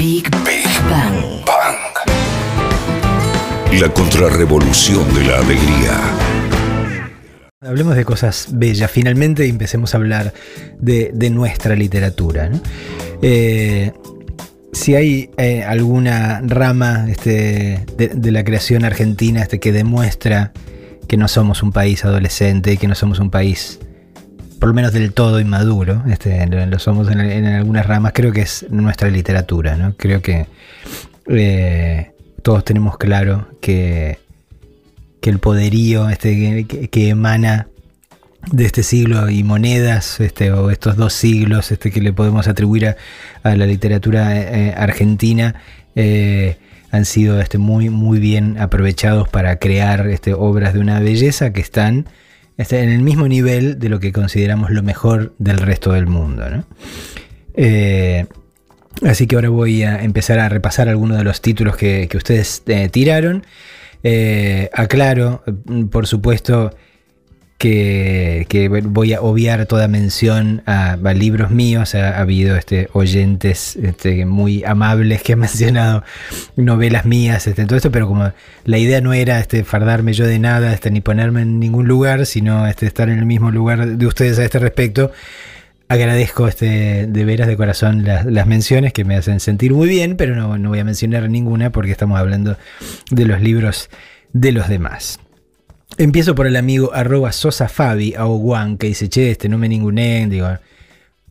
Big, Bang. La contrarrevolución de la alegría. Hablemos de cosas bellas, finalmente y empecemos a hablar de, de nuestra literatura. ¿no? Eh, si hay eh, alguna rama este, de, de la creación argentina este, que demuestra que no somos un país adolescente, que no somos un país por lo menos del todo inmaduro, este, lo, somos en, algunas ramas, creo que es nuestra literatura, ¿no? Creo que eh, todos tenemos claro que, que el poderío este, que, emana de este siglo y monedas, este, o estos dos siglos este, que le podemos atribuir a, a la literatura eh, argentina, eh, han sido este, muy, muy bien aprovechados para crear este, obras de una belleza que están este, en el mismo nivel de lo que consideramos lo mejor del resto del mundo. ¿no? Eh, así que ahora voy a empezar a repasar algunos de los títulos que, que ustedes eh, tiraron. Eh, aclaro, por supuesto, que, voy a obviar toda mención a, libros míos. Ha, ha, habido este, oyentes este, muy amables que han mencionado novelas mías, este, todo esto, pero como la idea no era este, fardarme yo de nada, este, ni ponerme en ningún lugar, sino este, estar en el mismo lugar de ustedes a este respecto. Agradezco este, de veras de corazón las, las, menciones que me hacen sentir muy bien, pero no, no voy a mencionar ninguna porque estamos hablando de los libros de los demás. Empiezo por el amigo arroba Sosa Fabi Aoguan, que dice, che, este no me ninguné, digo,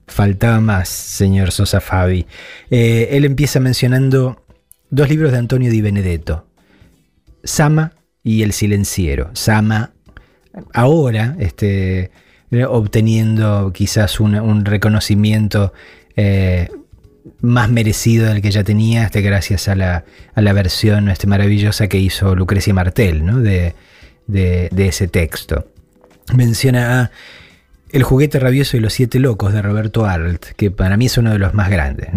faltaba más, señor Sosa Fabi. Eh, él empieza mencionando dos libros de Antonio Di Benedetto, Sama y El Silenciero. Sama, ahora, este, obteniendo quizás un, reconocimiento eh, más merecido del que ya tenía, este, gracias a la, a la versión este, maravillosa que hizo Lucrecia Martel, ¿no? De, ese texto. Menciona El juguete rabioso y los siete locos de Roberto Arlt, que para mí es uno de los más grandes.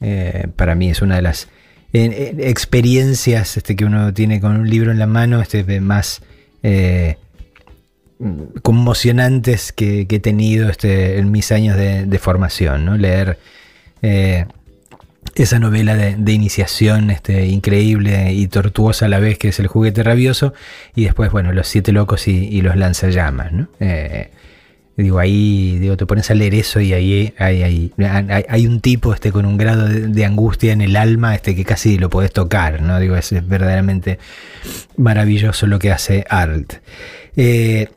Eh, para mí es una de las experiencias este, que uno tiene con un libro en la mano este, más eh, conmocionantes que, que, he tenido este, en mis años de, de formación. ¿no? Leer eh, esa novela de, iniciación este, increíble y tortuosa a la vez que es El juguete rabioso y después, bueno, Los siete locos y, los lanzallamas, ¿no? Eh, digo, ahí digo, te pones a leer eso y ahí hay, hay, hay, un tipo este, con un grado de, angustia en el alma este, que casi lo podés tocar, ¿no? Digo, es, es verdaderamente maravilloso lo que hace Arlt. Eh,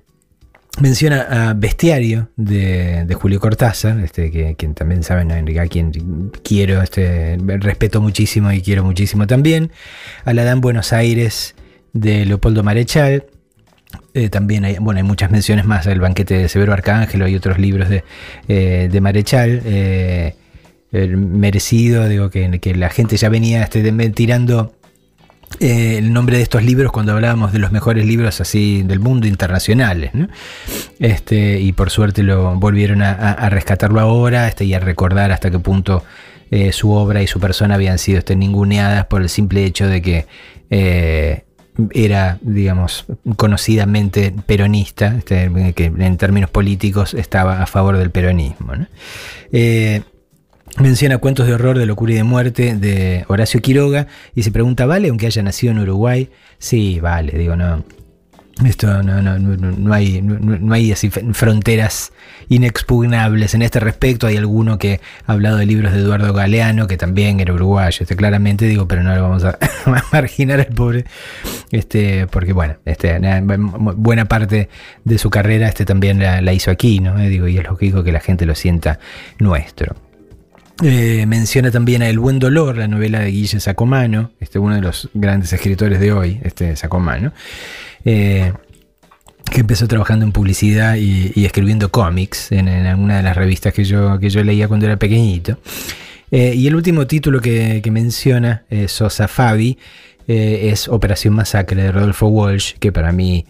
Menciona a Bestiario de, de Julio Cortázar, este, que, quien también saben, a quien quiero, este, respeto muchísimo y quiero muchísimo también. A la Dan Buenos Aires de Leopoldo Marechal. Eh, también hay, bueno, hay muchas menciones más, el banquete de Severo Arcángelo y otros libros de, eh, de Marechal. Eh, merecido, digo que, que, la gente ya venía este, tirando eh, el nombre de estos libros cuando hablábamos de los mejores libros así del mundo internacionales. Este, y por suerte lo volvieron a, rescatarlo ahora este, y a recordar hasta qué punto eh, su obra y su persona habían sido este, ninguneadas por el simple hecho de que eh, era, digamos, conocidamente peronista, este, que en términos políticos estaba a favor del peronismo. Menciona cuentos de horror, de locura y de muerte de Horacio Quiroga y se pregunta, ¿vale aunque haya nacido en Uruguay? Sí, vale, digo, no. Esto no, no, no, no hay, no, hay así fronteras inexpugnables en este respecto. Hay alguno que ha hablado de libros de Eduardo Galeano, que también era uruguayo, este, claramente digo, pero no lo vamos a marginar al pobre, este, porque bueno, este, buena parte de su carrera este, también la, hizo aquí, ¿no? Digo, y es lógico que la gente lo sienta nuestro. Eh, menciona también a El Buen Dolor, la novela de Guille Sacomano, este, uno de los grandes escritores de hoy, este Sacomano, eh, que empezó trabajando en publicidad y, escribiendo cómics en, alguna de las revistas que yo, que yo leía cuando era pequeñito. Eh, y el último título que, que menciona Sosa Fabi es Operación Masacre de Rodolfo Walsh, que para mí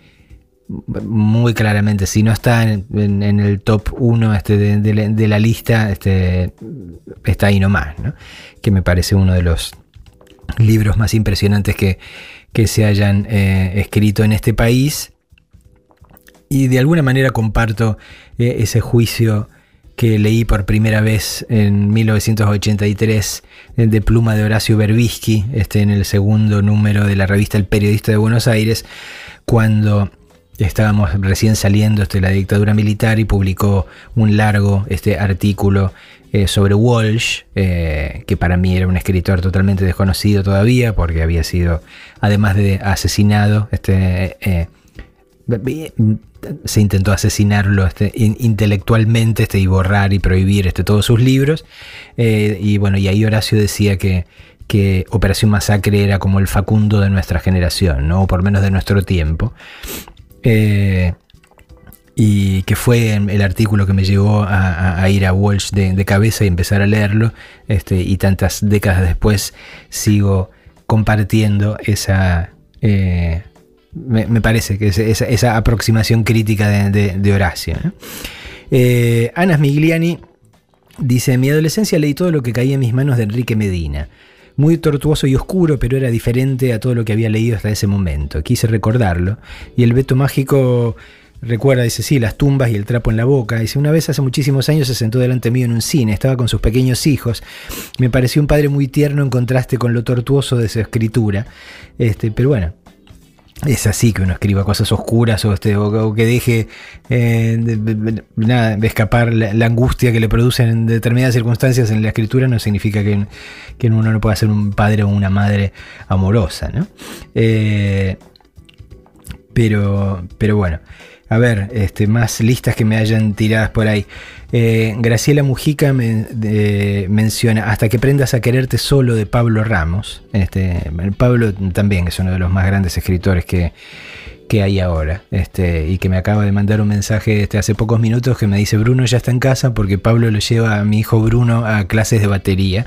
muy claramente, si no está en, el top 1 este de, la lista, este, está ahí nomás, ¿no? que me parece uno de los libros más impresionantes que, que se hayan eh, escrito en este país. Y de alguna manera comparto eh, ese juicio que leí por primera vez en 1983 de pluma de Horacio Berbisky, este, en el segundo número de la revista El Periodista de Buenos Aires, cuando estábamos recién saliendo de este, la dictadura militar y publicó un largo este, artículo eh, sobre Walsh, eh, que para mí era un escritor totalmente desconocido todavía, porque había sido, además de asesinado, este, eh, se intentó asesinarlo este, intelectualmente este, y borrar y prohibir este, todos sus libros. y bueno, y ahí Horacio decía que, que Operación Masacre era como el Facundo de nuestra generación, ¿no? o por menos de nuestro tiempo y que fue el artículo que me llevó a, ir a Walsh de, cabeza y empezar a leerlo, este, y tantas décadas después sigo compartiendo esa, eh, me, parece que esa, esa aproximación crítica de, Horacio. Eh, Ana Smigliani dice, en mi adolescencia leí todo lo que caía en mis manos de Enrique Medina. Muy tortuoso y oscuro, pero era diferente a todo lo que había leído hasta ese momento. Quise recordarlo. Y el veto mágico Recuerda, dice, sí, las tumbas y el trapo en la boca. Dice, una vez hace muchísimos años se sentó delante mío en un cine, estaba con sus pequeños hijos. Me pareció un padre muy tierno en contraste con lo tortuoso de su escritura. Este, pero bueno, es así que uno escriba cosas oscuras o, este, que deje eh, escapar la, angustia que le producen en determinadas circunstancias en la escritura no significa que, uno no pueda ser un padre o una madre amorosa. ¿no? Eh, pero, pero bueno. A ver, este, más listas que me hayan tiradas por ahí. Eh, Graciela Mujica menciona Hasta que prendas a quererte solo de Pablo Ramos. Este, Pablo también es uno de los más grandes escritores que, que hay ahora. Este, y que me acaba de mandar un mensaje este, hace pocos minutos que me dice Bruno ya está en casa porque Pablo lo lleva a mi hijo Bruno a clases de batería.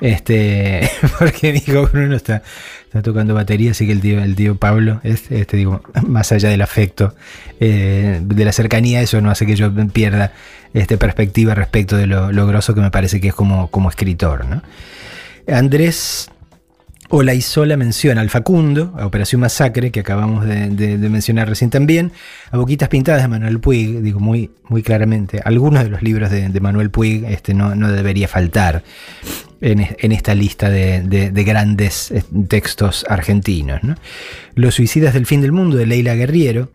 Este, porque mi hijo Bruno está está tocando batería, así que el tío, el tío Pablo, es, este, digo, más allá del afecto, eh, de la cercanía, eso no hace que yo pierda este, perspectiva respecto de lo, lo grosso que me parece que es como, como escritor. ¿no? Andrés Olaizola menciona al Facundo, a Operación Masacre, que acabamos de, mencionar recién también, a Boquitas Pintadas de Manuel Puig, digo muy, muy claramente, algunos de los libros de, Manuel Puig este, no, no debería faltar en, esta lista de, grandes eh, textos argentinos. Los suicidas del fin del mundo de Leila Guerriero,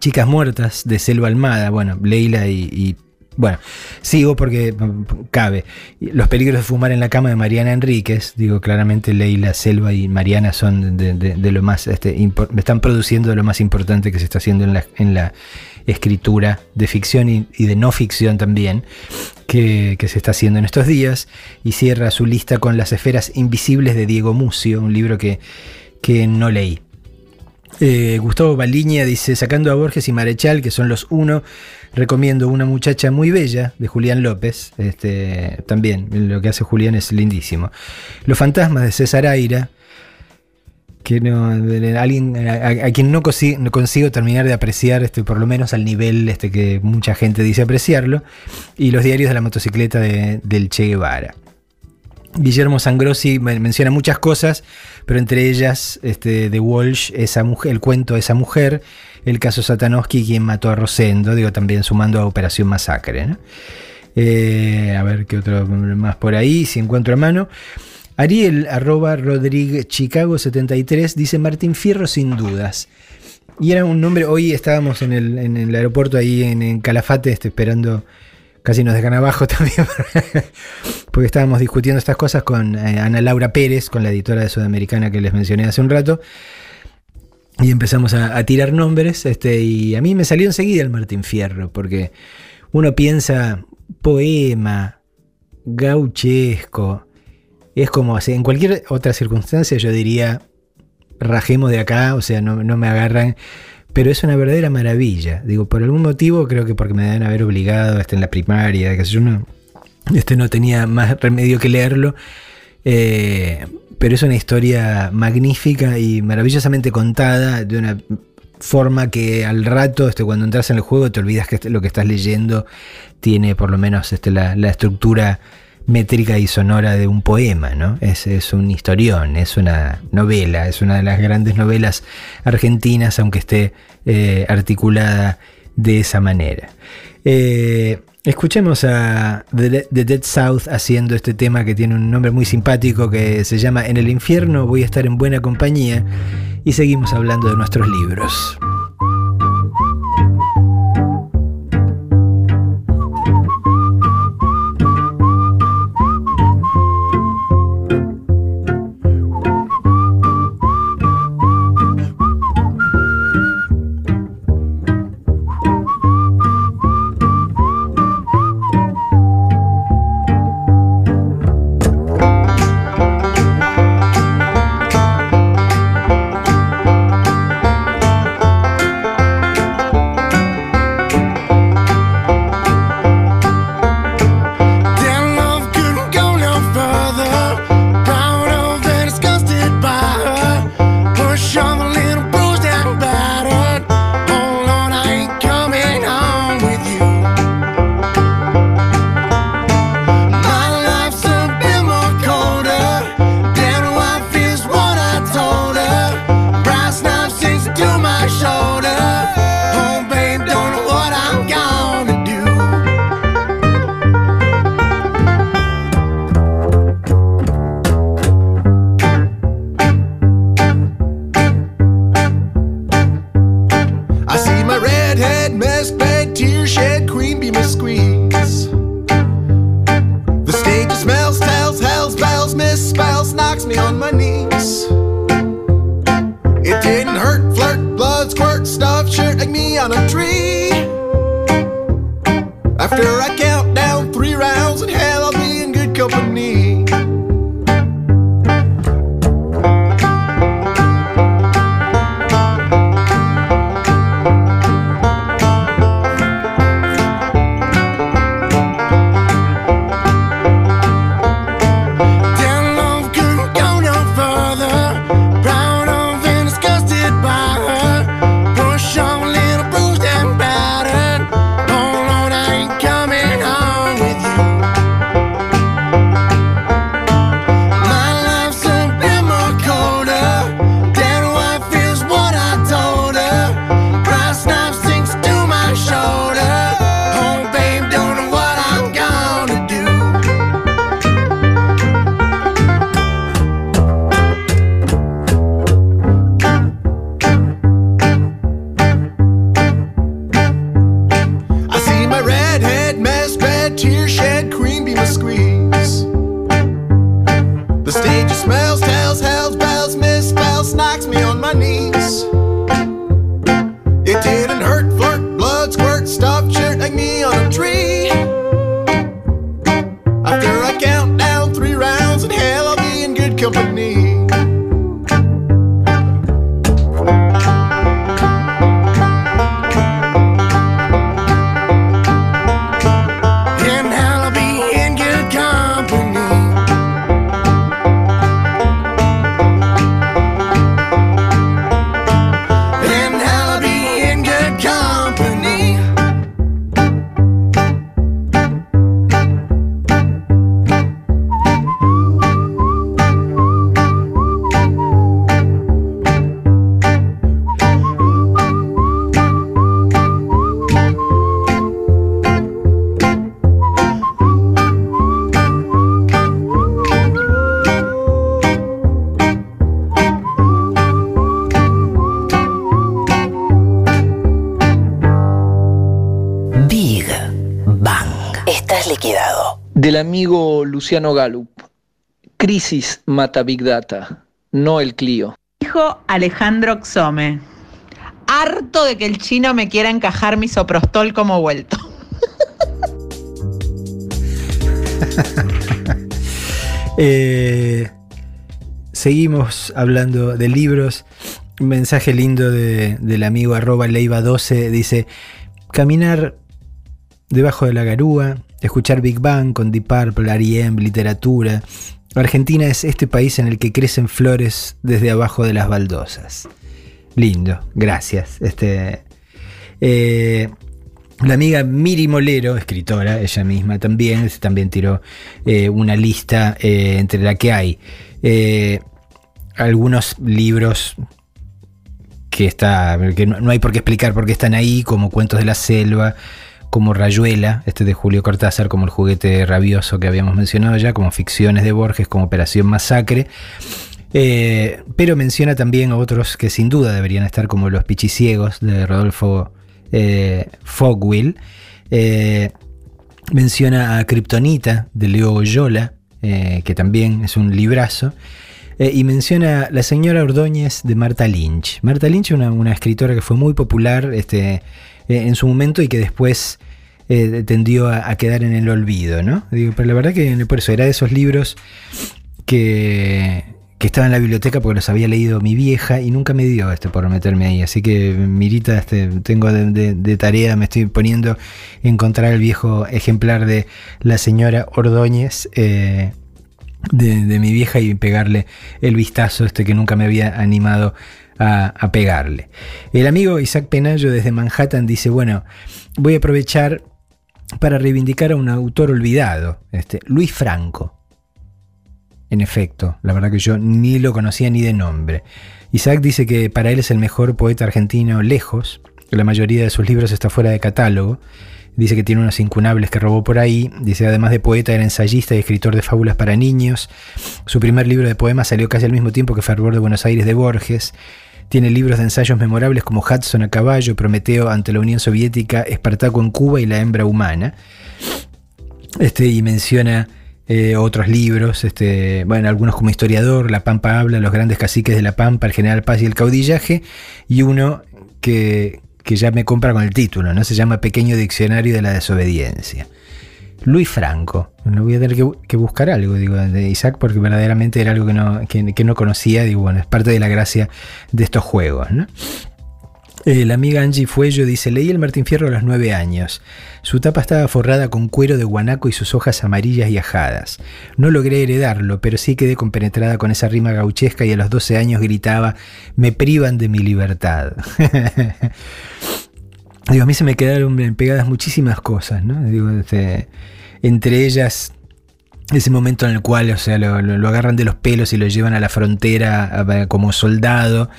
Chicas muertas de Selva Almada, bueno, Leila y, bueno, sigo porque mm, cabe. Los peligros de fumar en la cama de Mariana Enríquez, digo claramente Leila, Selva y Mariana son de, lo más, este, están produciendo de lo más importante que se está haciendo en la, en la escritura de ficción y, de no ficción también, que, se está haciendo en estos días, y cierra su lista con Las esferas invisibles de Diego Mucio, un libro que, que no leí. Eh, Gustavo Baliña dice, sacando a Borges y Marechal, que son los uno, recomiendo Una muchacha muy bella de Julián López. Este, también lo que hace Julián es lindísimo. Los fantasmas de César Aira, que no, alguien a, quien no consigo, terminar de apreciar, este, por lo menos al nivel este, que mucha gente dice apreciarlo, y los diarios de la motocicleta del Che Guevara. Guillermo Sangrossi menciona muchas cosas, pero entre ellas este, de Walsh, esa mujer, el cuento de esa mujer, el caso Satanowski, quien mató a Rosendo, digo también sumando a Operación Masacre. Eh, a ver qué otro más por ahí, si encuentro a mano. Ariel, arroba Rodríguez Chicago 73, dice Martín Fierro sin dudas. Y era un nombre, hoy estábamos en el, aeropuerto ahí en, Calafate, este, esperando, casi nos dejan abajo también, porque estábamos discutiendo estas cosas con eh, Ana Laura Pérez, con la editora de Sudamericana que les mencioné hace un rato. Y empezamos a, a tirar nombres, este, y a mí me salió enseguida el Martín Fierro, porque uno piensa poema, gauchesco, es como así, en cualquier otra circunstancia yo diría, rajemos de acá, o sea, no, me agarran, pero es una verdadera maravilla. Digo, por algún motivo, creo que porque me deben haber obligado, hasta en la primaria, que yo no, este no tenía más remedio que leerlo. Eh, pero es una historia magnífica y maravillosamente contada de una forma que al rato, este, cuando entras en el juego, te olvidas que lo que estás leyendo tiene por lo menos este, la, la estructura métrica y sonora de un poema, ¿no? Es, es, un historión, es una novela, es una de las grandes novelas argentinas, aunque esté eh, articulada de esa manera. Eh, escuchemos a The, Dead South haciendo este tema que tiene un nombre muy simpático que se llama En el infierno voy a estar en buena compañía y seguimos hablando de nuestros libros. Luciano Galup. Crisis mata Big Data, no el Clio. Dijo Alejandro Xome. Harto de que el chino me quiera encajar mi soprostol como vuelto. Eh, seguimos hablando de libros. Un mensaje lindo del amigo arroba leiva12 dice, caminar debajo de la garúa, escuchar Big Bang con Deep Purple, R.E.M., literatura. Argentina es este país en el que crecen flores desde abajo de las baldosas. Lindo, gracias. Este, eh, la amiga Miri Molero, escritora, ella misma también, también tiró eh, una lista eh, entre la que hay algunos libros que, está, que no, hay por qué explicar por qué están ahí, como Cuentos de la Selva, como Rayuela, este de Julio Cortázar, como El juguete rabioso que habíamos mencionado ya, como ficciones de Borges, como Operación Masacre. Eh, pero menciona también a otros que sin duda deberían estar como Los Pichiciegos de Rodolfo eh, Fogwill. Eh, menciona a Kryptonita de Leo Goyola, que también es un librazo. y menciona La señora Ordóñez de Marta Lynch. Marta Lynch, una, una escritora que fue muy popular este, en su momento y que después tendió a, quedar en el olvido, ¿no? Digo, pero la verdad que por eso era de esos libros que, que estaba en la biblioteca porque los había leído mi vieja y nunca me dio este por meterme ahí. Así que, Mirita, este, tengo de, tarea, me estoy poniendo encontrar el viejo ejemplar de la señora Ordóñez. Eh, de, mi vieja y pegarle el vistazo este que nunca me había animado a, pegarle. El amigo Isaac Penayo desde Manhattan dice, bueno, voy a aprovechar para reivindicar a un autor olvidado, este, Luis Franco. En efecto, la verdad que yo ni lo conocía ni de nombre. Isaac dice que para él es el mejor poeta argentino lejos, que la mayoría de sus libros está fuera de catálogo. Dice que tiene unos incunables que robó por ahí. Dice además de poeta era ensayista y escritor de fábulas para niños. Su primer libro de poemas salió casi al mismo tiempo que Fervor de Buenos Aires de Borges. Tiene libros de ensayos memorables como Hudson a caballo, Prometeo ante la Unión Soviética, Espartaco en Cuba y La hembra humana. Este, y menciona eh, otros libros, este, bueno, algunos como historiador, La Pampa habla, Los grandes caciques de La Pampa, El general Paz y el caudillaje, y uno que, ya me compra con el título, ¿no? Se llama Pequeño Diccionario de la Desobediencia. Luis Franco, voy a tener que, buscar algo, digo, de Isaac, porque verdaderamente era algo que no, que no conocía, digo, bueno, es parte de la gracia de estos juegos, ¿no? Eh, la amiga Angie Fuello dice, leí el Martín Fierro a los nueve años. Su tapa estaba forrada con cuero de guanaco y sus hojas amarillas y ajadas. No logré heredarlo, pero sí quedé compenetrada con esa rima gauchesca y a los doce años gritaba, me privan de mi libertad. Digo, a mí se me quedaron pegadas muchísimas cosas, ¿no? Digo, este, entre ellas ese momento en el cual, o sea, lo, agarran de los pelos y lo llevan a la frontera como soldado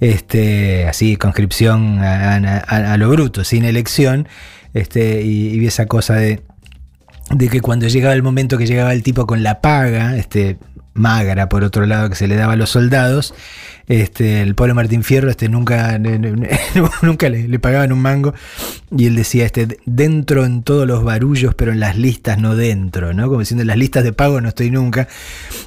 este, así, conscripción a, lo bruto, sin elección, este, y, esa cosa de, de, que cuando llegaba el momento que llegaba el tipo con la paga, este, magra por otro lado que se le daba a los soldados, este, el pobre Martín Fierro este, nunca, nunca le, pagaban un mango y él decía, este, dentro en todos los barullos, pero en las listas no dentro, ¿no? Como diciendo, en las listas de pago no estoy nunca.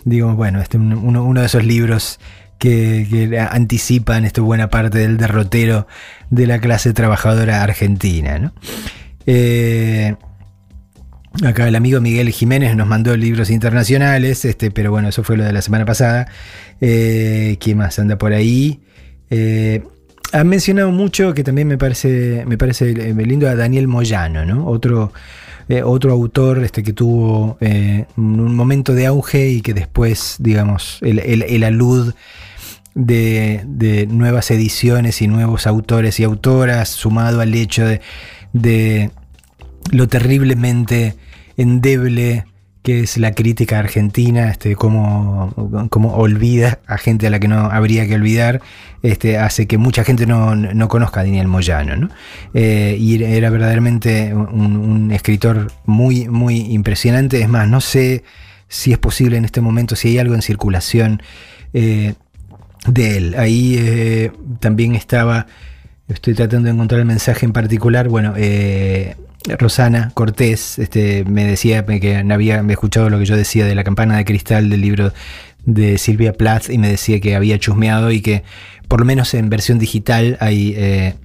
Digo, bueno, este, uno, uno de esos libros que, anticipan esto buena parte del derrotero de la clase trabajadora argentina. Eh, acá el amigo Miguel Jiménez nos mandó libros internacionales, este, pero bueno, eso fue lo de la semana pasada. Eh, ¿Quién más anda por ahí? Eh, han mencionado mucho que también me parece, me parece lindo a Daniel Moyano, ¿no? Otro, otro autor este, que tuvo un momento de auge y que después, digamos, el, el alud de, nuevas ediciones y nuevos autores y autoras, sumado al hecho de, lo terriblemente endeble que es la crítica argentina, este, cómo, olvida a gente a la que no habría que olvidar, este, hace que mucha gente no, conozca a Daniel Moyano. Eh, y era verdaderamente un, escritor muy, muy impresionante. Es más, no sé si es posible en este momento, si hay algo en circulación eh, de él. Ahí eh, también estaba, estoy tratando de encontrar el mensaje en particular, bueno, Rosana Cortés este, me decía que había escuchado lo que yo decía de la campana de cristal del libro de Silvia Plath y me decía que había chusmeado y que por lo menos en versión digital hay eh,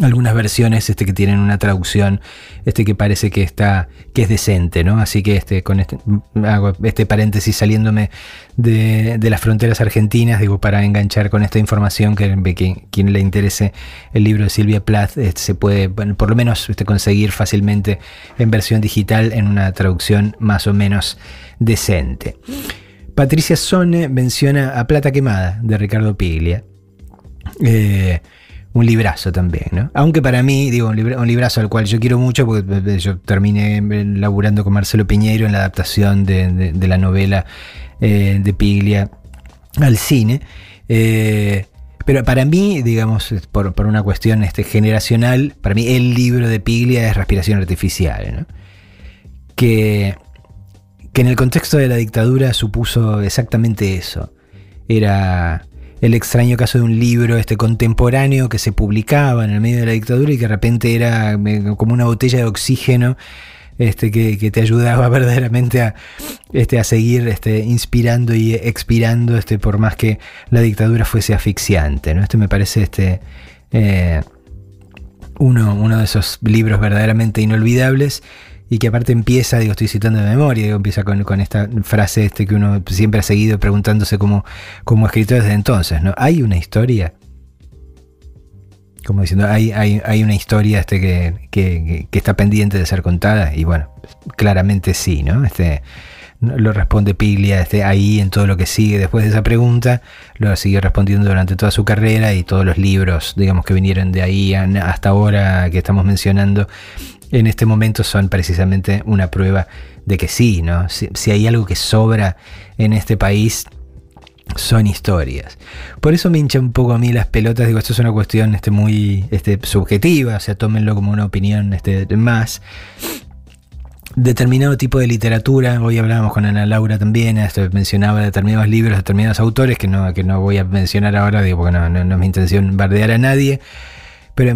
algunas versiones este, que tienen una traducción este, que parece que está que es decente, ¿no? Así que este, con este, hago este paréntesis saliéndome de, las fronteras argentinas, digo, para enganchar con esta información que, quien le interese el libro de Silvia Plath este, se puede, por lo menos este, conseguir fácilmente en versión digital en una traducción más o menos decente. Patricia Sone menciona A Plata Quemada de Ricardo Piglia. Eh, un librazo también, ¿no? Aunque para mí, digo, un, librazo al cual yo quiero mucho, porque yo terminé laburando con Marcelo Piñeiro en la adaptación de, la novela eh, de Piglia al cine. Eh, Pero para mí, digamos, por, por, una cuestión este, generacional, para mí el libro de Piglia es Respiración Artificial, ¿no? que, que en el contexto de la dictadura supuso exactamente eso. Era el extraño caso de un libro este contemporáneo que se publicaba en el medio de la dictadura y que de repente era como una botella de oxígeno este, que, te ayudaba verdaderamente a, este, a seguir este, inspirando y expirando este, por más que la dictadura fuese asfixiante. ¿no? Este me parece este, eh, uno, uno de esos libros verdaderamente inolvidables y que aparte empieza, digo, estoy citando de memoria, empieza con, con, esta frase este que uno siempre ha seguido preguntándose como, como escritor desde entonces, ¿no? ¿Hay una historia? Como diciendo, hay, hay, hay una historia este que, que, está pendiente de ser contada, y bueno, claramente sí, ¿no? Este, lo responde Piglia este, ahí en todo lo que sigue después de esa pregunta, lo sigue respondiendo durante toda su carrera y todos los libros, digamos, que vinieron de ahí hasta ahora que estamos mencionando, en este momento son precisamente una prueba de que sí, ¿no? Si, hay algo que sobra en este país, son historias. Por eso me hincha un poco a mí las pelotas, digo, esto es una cuestión este, muy este, subjetiva, o sea, tómenlo como una opinión este, más. Determinado tipo de literatura, hoy hablábamos con Ana Laura también, esto mencionaba determinados libros, determinados autores, que no, que no voy a mencionar ahora, digo, porque no, no es mi intención bardear a nadie,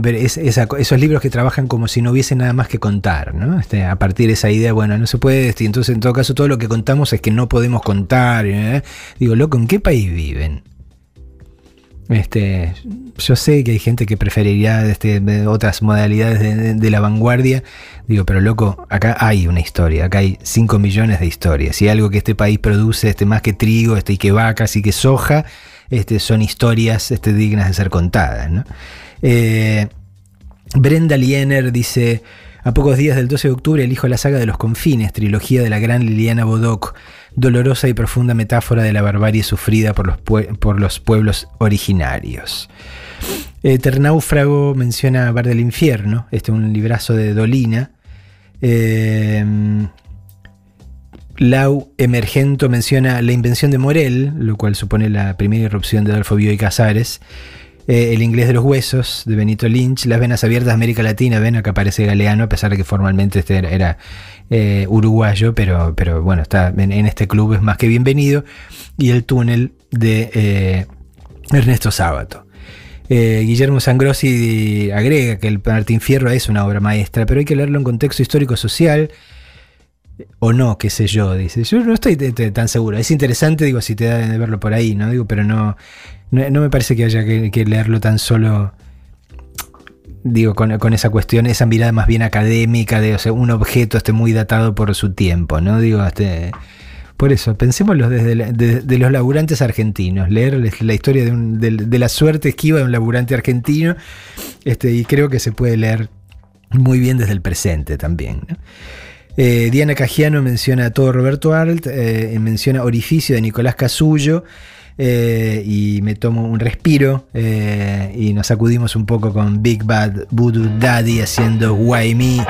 pero es, esos libros que trabajan como si no hubiese nada más que contar, ¿no? Este, a partir de esa idea, bueno, no se puede, este, entonces en todo caso todo lo que contamos es que no podemos contar. ¿eh? Digo, loco, ¿en qué país viven? Este, yo sé que hay gente que preferiría otras modalidades de, la vanguardia. Digo, pero loco, acá hay una historia, acá hay 5 millones de historias. Y algo que este país produce más que trigo y que vacas y que soja, son historias dignas de ser contadas. ¿no? Eh, Brenda Liener dice, a pocos días del 12 de octubre elijo la saga de los confines, trilogía de la gran Liliana Bodoc, dolorosa y profunda metáfora de la barbarie sufrida por los, por los pueblos originarios. Eternáufrago menciona Bar del Infierno, este es un librazo de Dolina. Eh, Lau Emergento menciona La invención de Morel, lo cual supone la primera irrupción de Adolfo Bioy Casares. Eh, el inglés de los huesos de Benito Lynch, Las venas abiertas América Latina, ven acá aparece Galeano, a pesar de que formalmente este era, eh, uruguayo, pero, pero bueno, está en, este club es más que bienvenido. Y el túnel de eh, Ernesto Sábato. Guillermo Sangrossi agrega que el Martín Fierro es una obra maestra, pero hay que leerlo en contexto histórico-social o no, qué sé yo, dice. Yo no estoy tan seguro. Es interesante, digo, si te da de verlo por ahí, ¿no? Digo, pero no, no, me parece que haya que, leerlo tan solo, digo, con, esa cuestión, esa mirada más bien académica de un objeto muy datado por su tiempo, ¿no? Digo, este, por eso, pensémoslo desde de, los laburantes argentinos, leer la historia de, la suerte esquiva de un laburante argentino, este, y creo que se puede leer muy bien desde el presente también. Eh, Diana Cajiano menciona a todo Roberto Arlt, eh, menciona Orificio de Nicolás Casullo, eh, y me tomo un respiro eh, y nos sacudimos un poco con Big Bad Voodoo Daddy haciendo Why Me.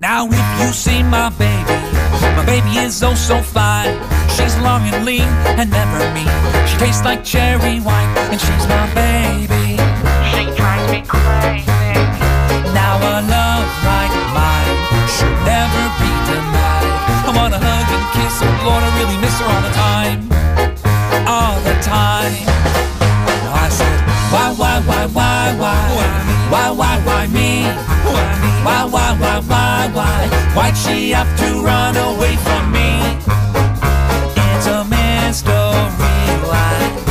Now if you see my baby, my baby is oh so fine. She's long and lean and never mean. She tastes like cherry wine and she's my baby. She drives me crazy. Now a love like mine should never miss her. Lord, I really miss her all the time. All the time. I said, why, why, why, why, why? Why, why, why me? Why, why, why, why, why? Why'd she have to run away from me? It's a mystery why.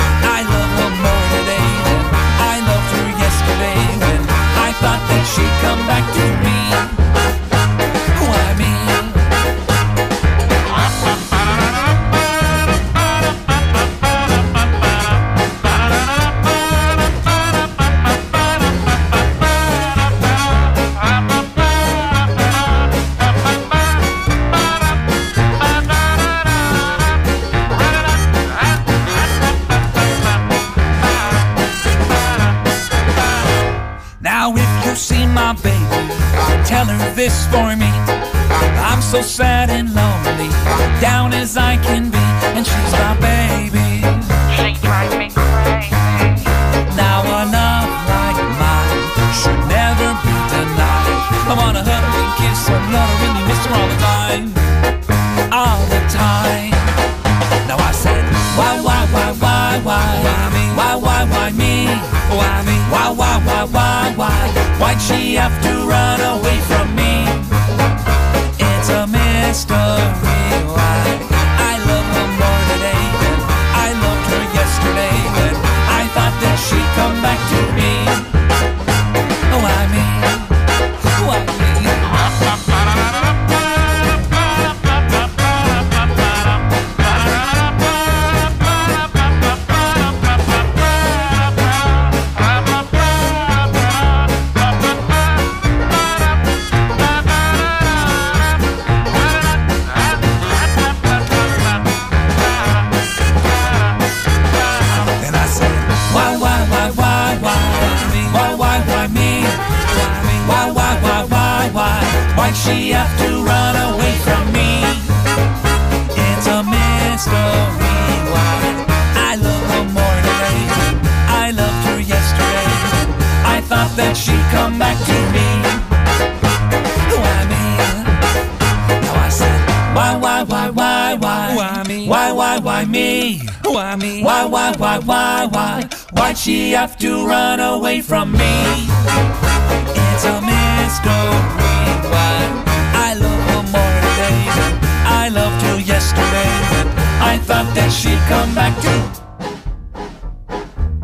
Come back to.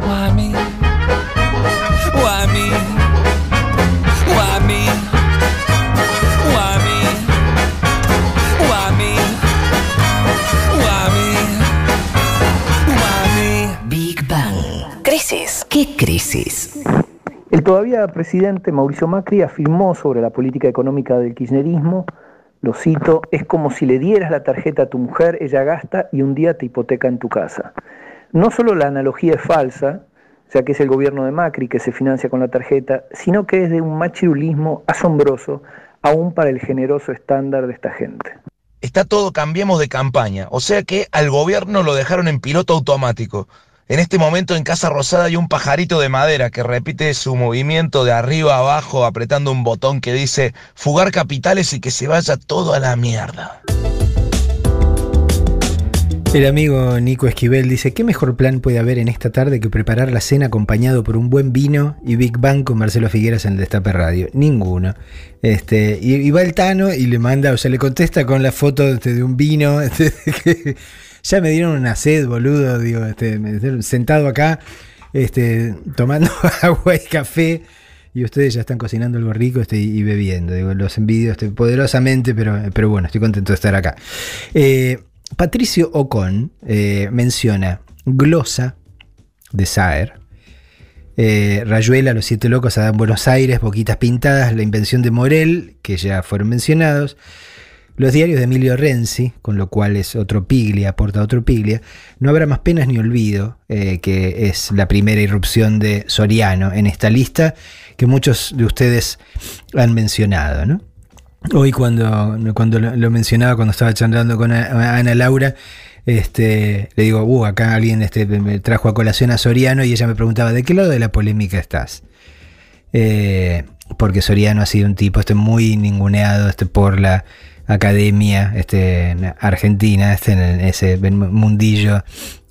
Why me? Why me? Why me? Why me? Why me? Why me? Why me? Big Bang. Crisis. ¿Qué crisis? El todavía presidente Mauricio Macri afirmó sobre la política económica del kirchnerismo, lo cito, es como si le dieras la tarjeta a tu mujer, ella gasta y un día te hipoteca en tu casa. No solo la analogía es falsa, ya que es el gobierno de Macri que se financia con la tarjeta, sino que es de un machirulismo asombroso, aún para el generoso estándar de esta gente. Está todo cambiemos de campaña, o sea que al gobierno lo dejaron en piloto automático. En este momento en Casa Rosada hay un pajarito de madera que repite su movimiento de arriba a abajo apretando un botón que dice fugar capitales y que se vaya todo a la mierda. El amigo Nico Esquivel dice, ¿qué mejor plan puede haber en esta tarde que preparar la cena acompañado por un buen vino y Big Bang con Marcelo Figueras en el Destape Radio? Ninguno. Este, y, va el Tano y le manda, o sea, le contesta con la foto este, de un vino. este, ya me dieron una sed, boludo, digo, este, sentado acá, este, tomando agua y café. Y ustedes ya están cocinando algo rico este, y bebiendo. Digo, los envidio este, poderosamente, pero, pero bueno, estoy contento de estar acá. Eh, Patricio Ocon eh, menciona Glosa de Saer, eh, Rayuela, Los Siete Locos, Adán Buenos Aires, Boquitas Pintadas, La Invención de Morel, que ya fueron mencionados. Los diarios de Emilio Renzi, con lo cual es otro Piglia, aporta otro Piglia. No habrá más penas ni olvido, eh, que es la primera irrupción de Soriano en esta lista que muchos de ustedes han mencionado, ¿no? Hoy cuando, cuando lo, mencionaba, cuando estaba charlando con Ana Laura, este, le digo, uh, acá alguien este, trajo a colación a Soriano y ella me preguntaba, ¿de qué lado de la polémica estás? Eh, porque Soriano ha sido un tipo este, muy ninguneado este, por la academia este, argentina, este, en ese mundillo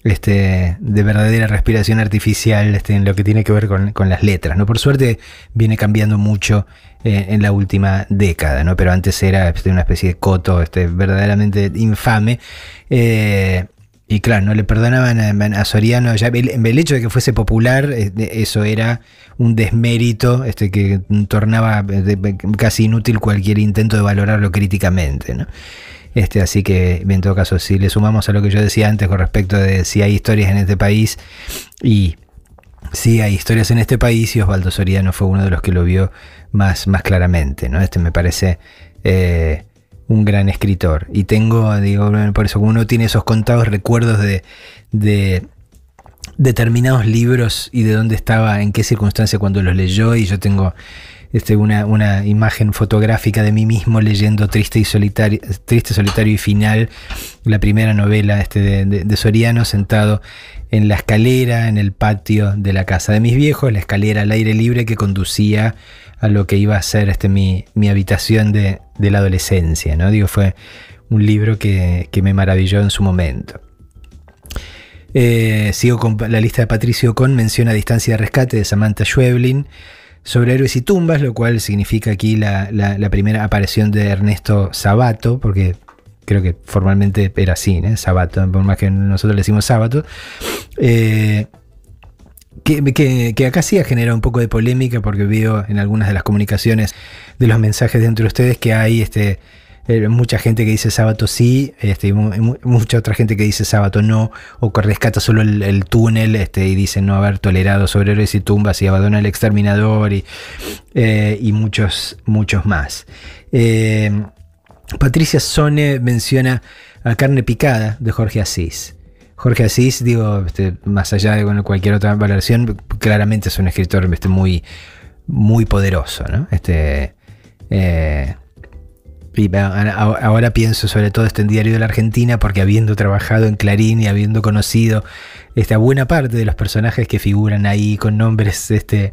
este, de verdadera respiración artificial este, en lo que tiene que ver con, con las letras. ¿no? Por suerte viene cambiando mucho eh, en la última década, ¿no? pero antes era este, una especie de coto este, verdaderamente infame. Eh, y claro, no le perdonaban a, Soriano, ya el, hecho de que fuese popular, eh, eso era un desmérito este, que tornaba de, casi inútil cualquier intento de valorarlo críticamente. ¿no? Este, así que, en todo caso, si le sumamos a lo que yo decía antes con respecto de si hay historias en este país, y sí hay historias en este país, y Osvaldo Soriano fue uno de los que lo vio más, más claramente. ¿no? Este me parece eh, un gran escritor. Y tengo, digo, por eso, uno tiene esos contados recuerdos de, de determinados libros y de dónde estaba, en qué circunstancia cuando los leyó, y yo tengo este, una, una imagen fotográfica de mí mismo leyendo Triste y Solitario, Triste, Solitario y Final, la primera novela este, de- de Soriano, sentado en la escalera, en el patio de la casa de mis viejos, la escalera al aire libre que conducía a lo que iba a ser este, mi, mi habitación de, de la adolescencia. ¿no? Digo, fue un libro que, que me maravilló en su momento. Eh, sigo con la lista de Patricio Con, menciona Distancia de Rescate de Samantha Schweblin sobre héroes y tumbas, lo cual significa aquí la, la- primera aparición de Ernesto Sabato, porque creo que formalmente era así, ¿no? Sabato, por más que nosotros le decimos Sábato. Eh, que, acá sí ha generado un poco de polémica porque veo en algunas de las comunicaciones de los mensajes de entre ustedes que hay este, eh, mucha gente que dice sábado sí, este, mucha otra gente que dice sábado no, o que rescata solo el, el túnel este, y dice no haber tolerado sobre héroes y tumbas y abandona el exterminador y, eh, y muchos, muchos más. Eh, Patricia Sone menciona a Carne Picada de Jorge Asís. Jorge Asís, digo, este, más allá de cualquier otra valoración, claramente es un escritor este, muy, muy poderoso, ¿no? Este, eh, y ahora pienso sobre todo este en Diario de la Argentina, porque habiendo trabajado en Clarín y habiendo conocido esta buena parte de los personajes que figuran ahí con nombres este,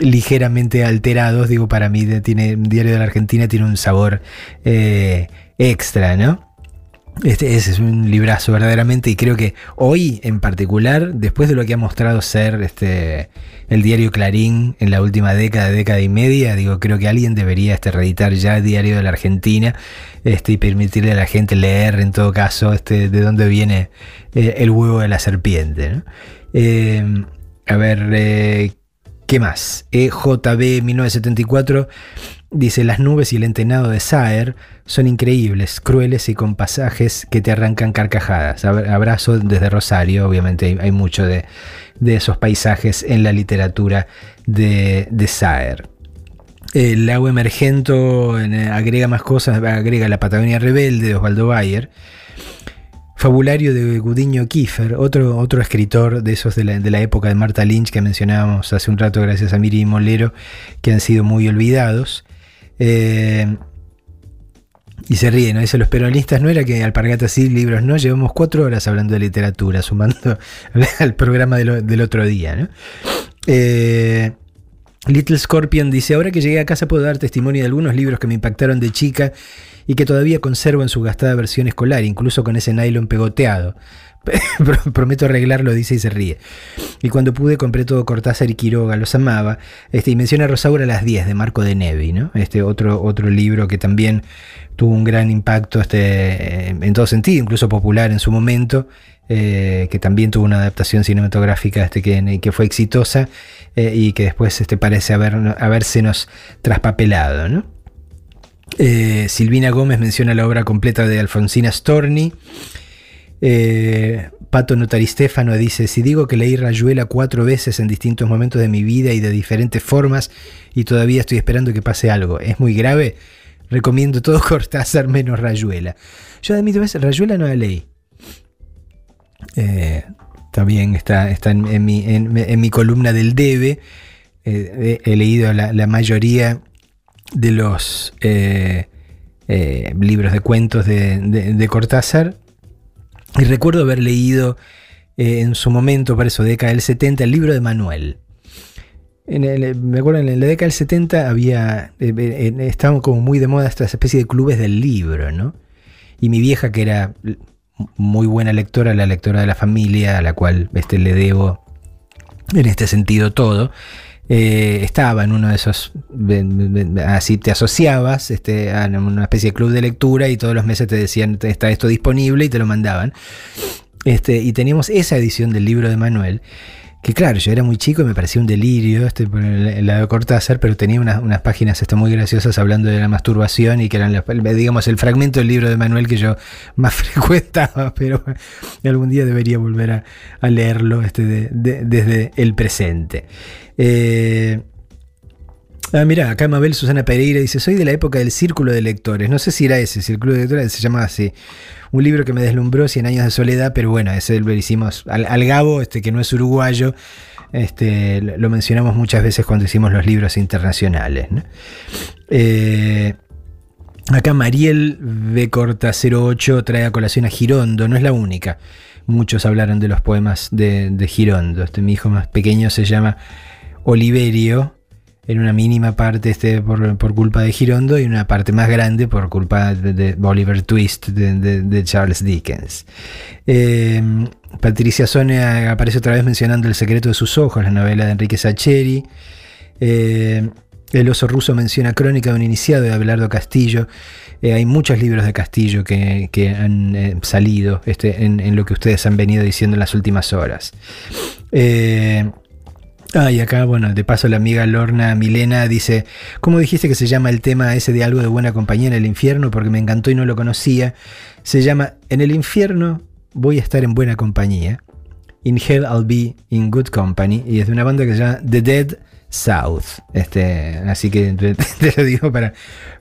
ligeramente alterados, digo, para mí tiene, Diario de la Argentina tiene un sabor eh, extra, ¿no? Este, ese es un librazo verdaderamente y creo que hoy en particular, después de lo que ha mostrado ser este, el diario Clarín en la última década, década y media, digo, creo que alguien debería este, reeditar ya el diario de la Argentina este, y permitirle a la gente leer en todo caso este, de dónde viene eh, el huevo de la serpiente. Eh, a ver, eh, ¿qué más? EJB 1974 dice, las nubes y el entenado de Saer son increíbles, crueles y con pasajes que te arrancan carcajadas. Ab- Abrazo desde Rosario, obviamente hay, mucho de, esos paisajes en la literatura de, de Saer. El agua emergento en- agrega más cosas, agrega la Patagonia Rebelde de Osvaldo Bayer. Fabulario de Gudiño Kiefer, otro, otro escritor de esos de la, de la época de Marta Lynch que mencionábamos hace un rato gracias a Miri Molero, que han sido muy olvidados. Eh, y se ríe, ¿no? Dice, los peronistas no era que alpargatas sí, libros no, llevamos cuatro horas hablando de literatura, sumando al programa del otro día. Eh, Little Scorpion dice, ahora que llegué a casa puedo dar testimonio de algunos libros que me impactaron de chica y que todavía conservo en su gastada versión escolar, incluso con ese nylon pegoteado. Pro- Prometo arreglarlo, dice y se ríe. Y cuando pude compré todo Cortázar y Quiroga, los amaba. Este, y menciona Rosaura a las 10 de Marco de Nevi, ¿no? Este otro, otro libro que también tuvo un gran impacto este, en todo sentido, incluso popular en su momento, eh, que también tuvo una adaptación cinematográfica este, que, que fue exitosa eh, y que después este, parece haber, traspapelado, ¿no? Eh, Silvina Gómez menciona la obra completa de Alfonsina Storni. Eh, Pato Notaristéfano dice: Si digo que leí Rayuela cuatro veces en distintos momentos de mi vida y de diferentes formas, y todavía estoy esperando que pase algo, ¿es muy grave? Recomiendo todo Cortázar menos Rayuela. Yo admito, ¿ves? Rayuela no la leí. Eh, también está, está en, mi, en- mi columna del debe. Eh, he, leído la, mayoría de los eh, libros de cuentos de- de Cortázar. Y recuerdo haber leído eh, en su momento, por eso, década del 70, el libro de Manuel. En el- me acuerdo en la década del 70 había, eh, eh, estaban como muy de moda estas especies de clubes del libro, ¿no? Y mi vieja, que era muy buena lectora, la lectora de la familia, a la cual este, le debo en este sentido todo, eh, estaba en uno de esos, así te asociabas este, a una especie de club de lectura y todos los meses te decían, está esto disponible y te lo mandaban. Este, y teníamos esa edición del libro de Manuel, que claro, yo era muy chico y me parecía un delirio este, por el, lado de Cortázar, pero tenía unas, unas páginas este, muy graciosas hablando de la masturbación y que eran, digamos, el fragmento del libro de Manuel que yo más frecuentaba, pero algún día debería volver a, leerlo este, de- de- desde el presente. Eh, Ah, mira, acá Mabel Susana Pereira dice, soy de la época del Círculo de Lectores. No sé si era ese, Círculo de Lectores, se llamaba así. Un libro que me deslumbró, 100 años de soledad, pero bueno, ese lo hicimos al, Gabo, este que no es uruguayo, Este, lo mencionamos muchas veces cuando hicimos los libros internacionales. Eh, acá Mariel B. Corta 08 trae a colación a Girondo, no es la única. Muchos hablaron de los poemas de, de Girondo. Este, mi hijo más pequeño se llama Oliverio, en una mínima parte este, por, por culpa de Girondo y una parte más grande por culpa de, de Oliver Twist de, Charles Dickens. Eh, Patricia Sone aparece otra vez mencionando El secreto de sus ojos, la novela de Enrique Sacheri. Eh, el oso ruso menciona Crónica de un iniciado de Abelardo Castillo. Eh, hay muchos libros de Castillo que, que han salido este, en, lo que ustedes han venido diciendo en las últimas horas. Ah, y acá, bueno, de paso la amiga Lorna Milena dice, ¿cómo dijiste que se llama el tema ese de algo de buena compañía en el infierno? Porque me encantó y no lo conocía. Se llama En el infierno voy a estar en buena compañía. In Hell I'll be in good company. Y es de una banda que se llama The Dead South. Este, así que te, lo digo para,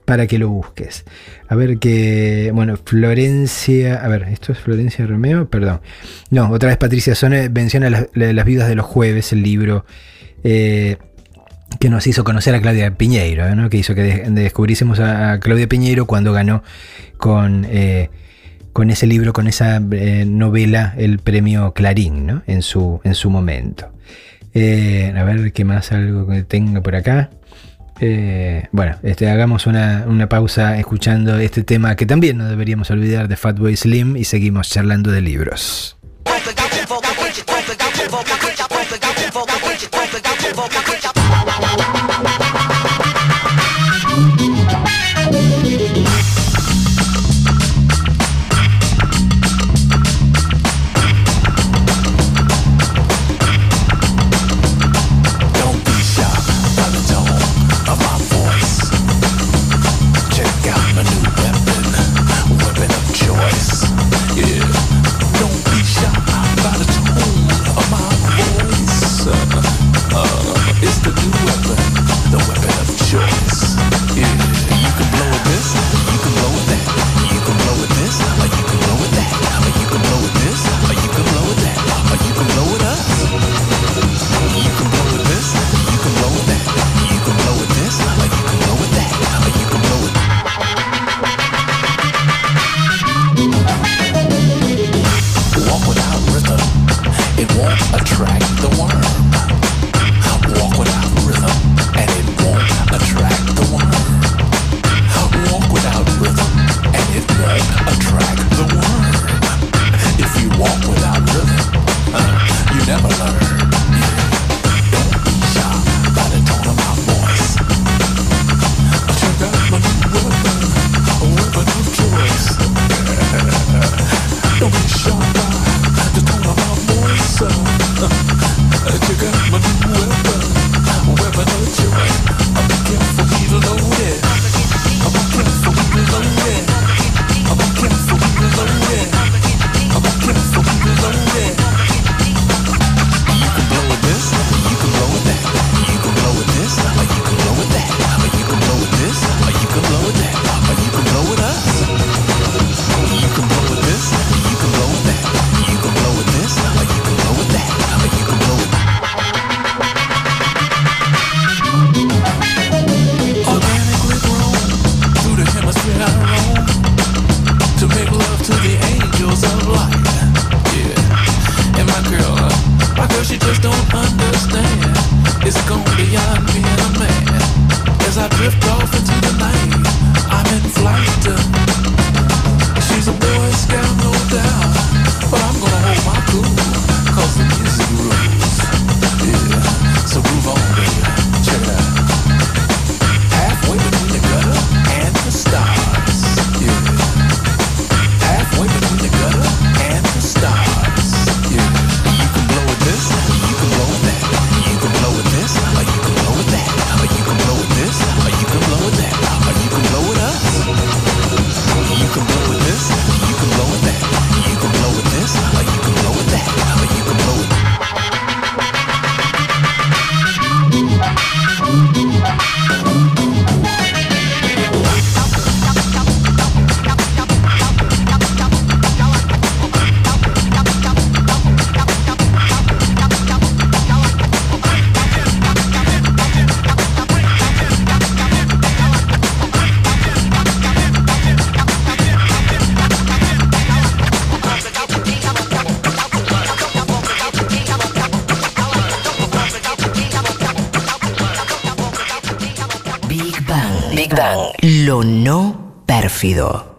para que lo busques. A ver que, bueno, Florencia, a ver, ¿esto es Florencia Romeo? Perdón. No, otra vez Patricia Sone menciona las, las viudas de los jueves, el libro eh, que nos hizo conocer a Claudia Piñeiro, ¿no? que hizo que de- descubriésemos a, a Claudia Piñeiro cuando ganó con, eh, con ese libro, con esa eh, novela, el premio Clarín, ¿no? en, su, en su momento. Eh, a ver qué más algo que tenga por acá. Eh, bueno, este, hagamos una, una pausa escuchando este tema que también no deberíamos olvidar de Fatboy Slim y seguimos charlando de libros.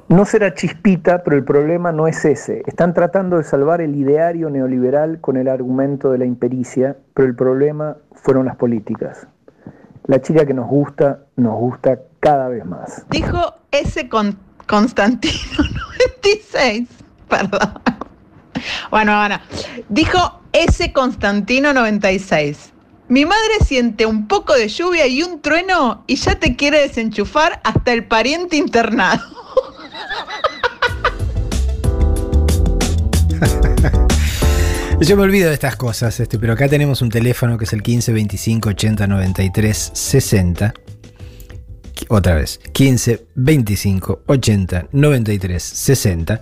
No será chispita, pero el problema no es ese. Están tratando de salvar el ideario neoliberal con el argumento de la impericia, pero el problema fueron las políticas. La chica que nos gusta, nos gusta cada vez más. Dijo ese con Constantino 96. Perdón. Bueno, bueno. Dijo ese Constantino 96. Mi madre siente un poco de lluvia y un trueno y ya te quiere desenchufar hasta el pariente internado. Yo me olvido de estas cosas, este, pero acá tenemos un teléfono que es el 15 25 80 93 60. Otra vez, 15 25 80 93 60,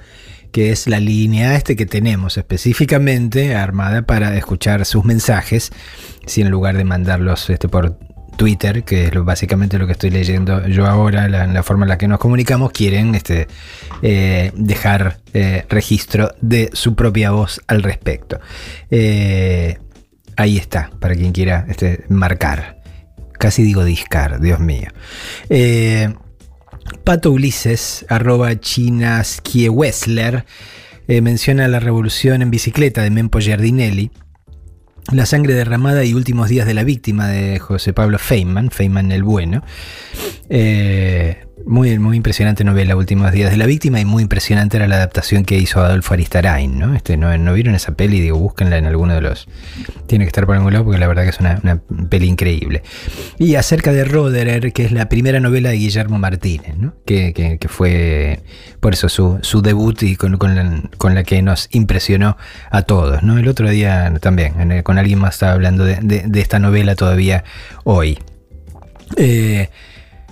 que es la línea este que tenemos específicamente armada para escuchar sus mensajes, si en lugar de mandarlos este, por Twitter, que es lo- básicamente lo que estoy leyendo yo ahora, la, la forma en la que nos comunicamos, quieren este, eh, dejar eh, registro de su propia voz al respecto. Eh, ahí está, para quien quiera este, marcar. Casi digo discar, Dios mío. Pato Ulises, arroba chinaskiewessler, eh, menciona la revolución en bicicleta de Mempo Giardinelli. La sangre derramada y últimos días de la víctima de José Pablo Feynman, Feynman el Bueno. Eh, muy, muy impresionante novela, Últimos días de la víctima, y muy impresionante era la adaptación que hizo Adolfo Aristarain, ¿no? Este, ¿no, no vieron esa peli? Digo, búsquenla en alguno de los... Tiene que estar por algún lado porque la verdad que es una, una peli increíble. Y acerca de Roderer, que es la primera novela de Guillermo Martínez, ¿no? Que, que- que fue por eso su, su debut y con, con la, con la que nos impresionó a todos, ¿no? El otro día también, con alguien más estaba hablando de, de- de esta novela todavía hoy. Eh,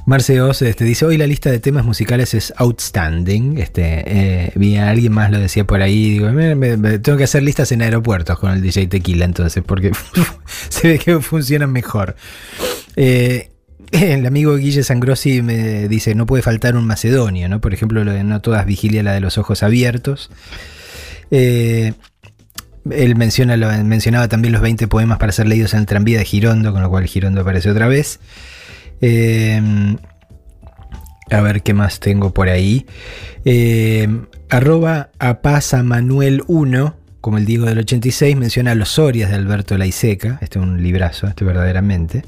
Marce Oz este, dice, hoy la lista de temas musicales es outstanding. Este, eh, alguien más lo decía por ahí, digo, "Me- me- me- tengo que hacer listas en aeropuertos con el DJ Tequila entonces, porque se ve que funcionan mejor. Eh, el amigo Guille Sangrossi me dice, no puede faltar un macedonio, ¿no? Por ejemplo, lo de No todas vigilia la de los ojos abiertos. Eh, él menciona, mencionaba también los 20 poemas para ser leídos en el tranvía de Girondo, con lo cual Girondo aparece otra vez. Eh, a ver qué más tengo por ahí. Eh, arroba apasamanuel1, como el Diego del 86, menciona Los Sorias de Alberto Laiseca. Este es un librazo, este verdaderamente.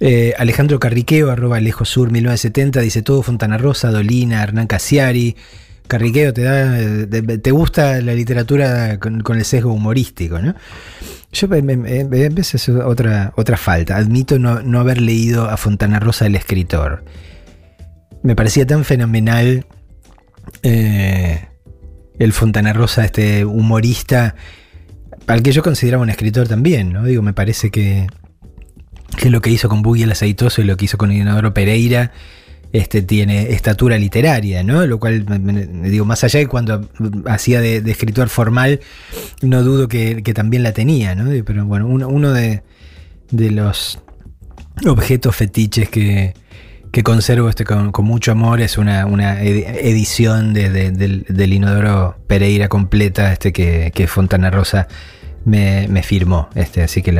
Eh, Alejandro Carriqueo, arroba Alejosur 1970, dice todo Fontana Rosa, Dolina, Hernán Casiari. Carriqueo, te, da, te, gusta la literatura con, el sesgo humorístico, ¿no? Yo a veces es otra, otra falta. Admito no, no haber leído a Fontana Rosa el escritor. Me parecía tan fenomenal eh, el Fontana Rosa, este humorista, al que yo consideraba un escritor también, ¿no? Digo, me parece que, que lo que hizo con Buggy el Aceitoso y lo que hizo con Inodoro Pereira este, tiene estatura literaria, ¿no? Lo cual, digo, más allá de cuando hacía de, escritor formal, no dudo que, también la tenía, ¿no? Pero bueno, uno, de, los objetos fetiches que, conservo este con, mucho amor es una, una edi- edición de, de- del, del Inodoro Pereira completa este que Fontana Rosa me, firmó. Este, así que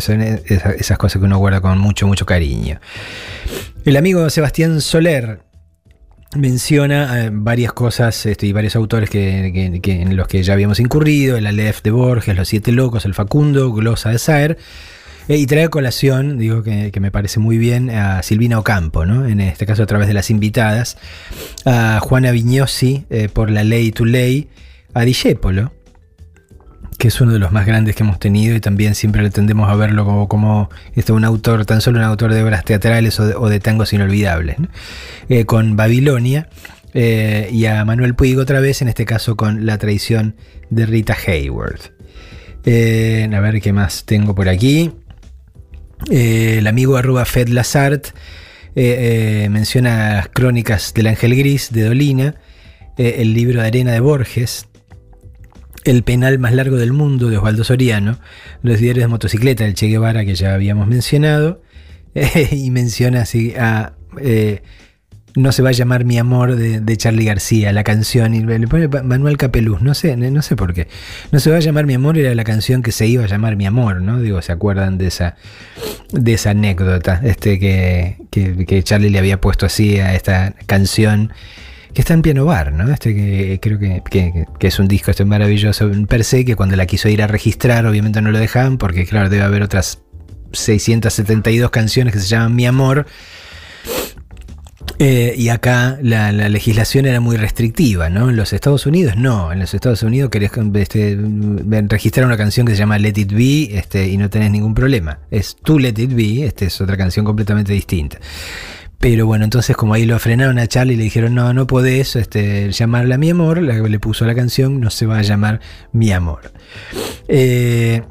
son esa- esas cosas que uno guarda con mucho, mucho cariño. El amigo Sebastián Soler menciona eh, varias cosas este, y varios autores que, en los que ya habíamos incurrido, el Aleph de Borges, Los Siete Locos, El Facundo, Glosa de Saer, eh, y trae a colación, digo que, que me parece muy bien, a Silvina Ocampo, ¿no? en este caso a través de las invitadas, a Juana Vignosi eh, por La Ley to Ley, a Discepolo, que es uno de los más grandes que hemos tenido y también siempre le tendemos a verlo como, como este, un autor, tan solo un autor de obras teatrales o de, tangos inolvidables, ¿no? Eh, con Babilonia eh, y a Manuel Puig otra vez, en este caso con La traición de Rita Hayworth. Eh, a ver qué más tengo por aquí. El amigo arroba Fed menciona las crónicas del Ángel Gris de Dolina, el libro de Arena de Borges, el penal más largo del mundo de Osvaldo Soriano, los diarios de motocicleta del Che Guevara que ya habíamos mencionado, y menciona así a eh, No se va a llamar Mi Amor de, Charlie García, la canción, y le pone Manuel Capeluz, no sé, no sé por qué. No se va a llamar Mi Amor, era la canción que se iba a llamar Mi Amor, ¿no? Digo, ¿se acuerdan de esa, de esa anécdota? Este que, que Charlie le había puesto así a esta canción que está en piano bar, ¿no? Este que creo que, que- es un disco este maravilloso per se, que cuando la quiso ir a registrar, obviamente no lo dejaban, porque claro, debe haber otras 672 canciones que se llaman Mi Amor. Eh, y acá la, la legislación era muy restrictiva, ¿no? En los Estados Unidos no. En los Estados Unidos querés este, registrar una canción que se llama Let It Be este, y no tenés ningún problema. Es tu Let It Be, este es otra canción completamente distinta. Pero bueno, entonces como ahí lo frenaron a Charlie y le dijeron, no, no podés este, llamarla Mi Amor, la le puso la canción no se va a llamar Mi Amor. Eh,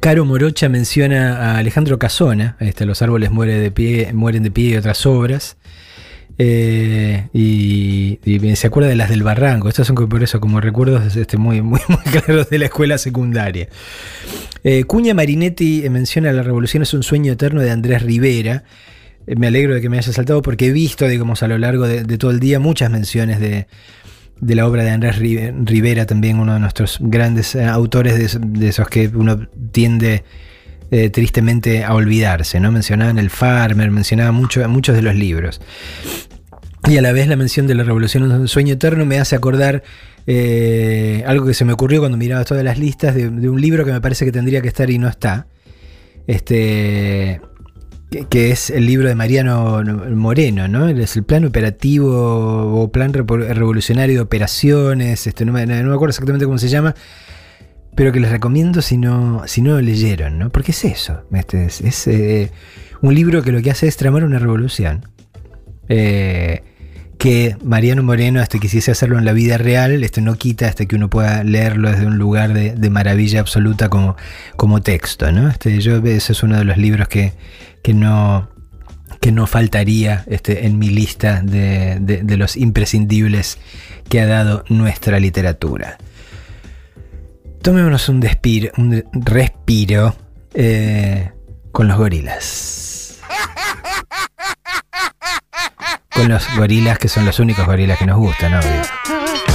Caro Morocha menciona a Alejandro Casona, este, Los árboles mueren de pie, mueren de pie y otras obras. Eh, y, se acuerda de las del barranco. Estas son por eso como recuerdos este, muy, muy, claros de la escuela secundaria. Eh, Cuña Marinetti menciona La Revolución es un sueño eterno de Andrés Rivera. Eh, me alegro de que me haya saltado porque he visto, digamos, a lo largo de, todo el día muchas menciones de, la obra de Andrés Ri- Rivera, también uno de nuestros grandes eh, autores de, esos- que uno tiende eh, tristemente a olvidarse, ¿no? Mencionaban el Farmer, mencionaba mucho, muchos de los libros. Y a la vez la mención de la revolución un sueño eterno me hace acordar algo que se me ocurrió cuando miraba todas las listas de, de un libro que me parece que tendría que estar y no está. Este que, es el libro de Mariano Moreno, ¿no? Es el plan operativo o plan revolucionario de operaciones, este, no, me, acuerdo exactamente cómo se llama, pero que les recomiendo si no, si no lo leyeron, ¿no? Porque es eso, este, es, es, eh, un libro que lo que hace es tramar una revolución. Eh, que Mariano Moreno este, quisiese hacerlo en la vida real, este, no quita hasta que uno pueda leerlo desde un lugar de, maravilla absoluta como, texto. ¿no? Este, yo, ese es uno de los libros que, que no, que no faltaría este, en mi lista de, de- los imprescindibles que ha dado nuestra literatura. Tomémonos un, despir- un respiro eh, con los gorilas. Con los gorilas que son los únicos gorilas que nos gustan, obvio.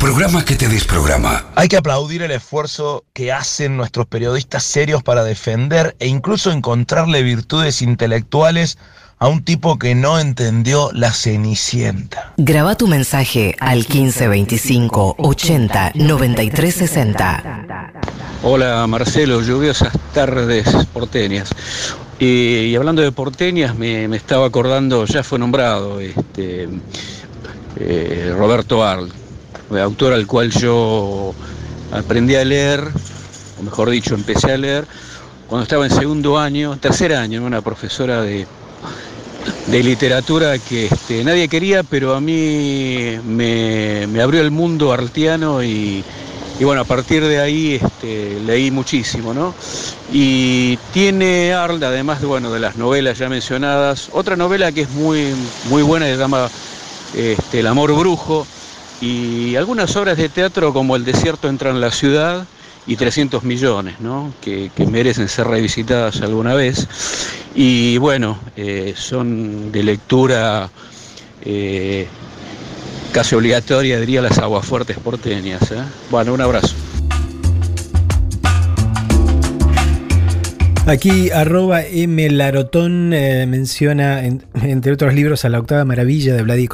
Programa que te desprograma. Hay que aplaudir el esfuerzo que hacen nuestros periodistas serios para defender e incluso encontrarle virtudes intelectuales a un tipo que no entendió la cenicienta. Graba tu mensaje al 1525 80 93 60. Hola Marcelo, lluviosas tardes porteñas. Y, y hablando de porteñas, me, me estaba acordando, ya fue nombrado, este, eh, Roberto Arlt, autor al cual yo aprendí a leer, o mejor dicho, empecé a leer, cuando estaba en segundo año, tercer año, una profesora de, de literatura que este, nadie quería, pero a mí me, abrió el mundo artiano y, bueno, a partir de ahí este, leí muchísimo, ¿no? Y tiene Arlt, además de, bueno, de las novelas ya mencionadas, otra novela que es muy, muy buena, se llama este, El amor brujo, y algunas obras de teatro como El desierto entra en la ciudad y 300 millones, ¿no? que, que merecen ser revisitadas alguna vez. Y bueno, eh, son de lectura eh, casi obligatoria, diría las aguafuertes porteñas. ¿eh? Bueno, un abrazo. Aquí arroba M. Larotón eh, menciona, en- entre otros libros, a la octava maravilla de Vladi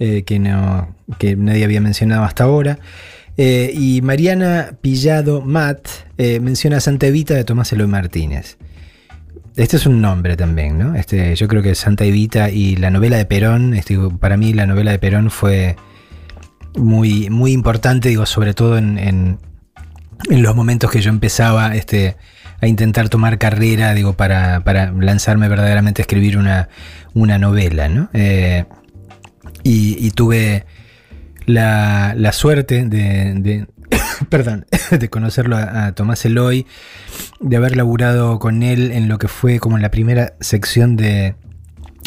eh, que, no, que nadie había mencionado hasta ahora. Eh, y Mariana Pillado Matt eh, menciona Santa Evita de Tomás Eloy Martínez. Este es un nombre también, ¿no? Este, yo creo que Santa Evita y la novela de Perón, este, para mí la novela de Perón fue muy, muy importante, digo, sobre todo en, en- los momentos que yo empezaba este, a intentar tomar carrera, digo, para, para lanzarme verdaderamente a escribir una, una novela, ¿no? Y, tuve la, la suerte de, perdón, de conocerlo a, Tomás Eloy, de haber laburado con él en lo que fue como la primera sección de,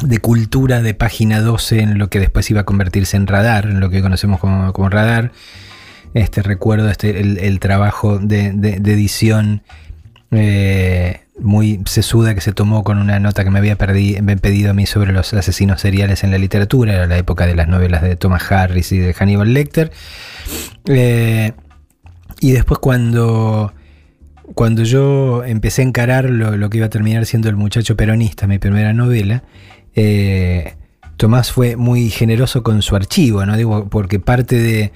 de cultura de página 12 en lo que después iba a convertirse en radar, en lo que conocemos como, radar. Este, recuerdo este, el, trabajo de edición eh, muy sesuda que se tomó con una nota que me había pedido a mí sobre los asesinos seriales en la literatura, era la época de las novelas de Thomas Harris y de Hannibal Lecter. Eh, y después cuando, cuando yo empecé a encarar lo, que iba a terminar siendo El muchacho peronista, mi primera novela, eh, Tomás fue muy generoso con su archivo, ¿no? Digo, porque parte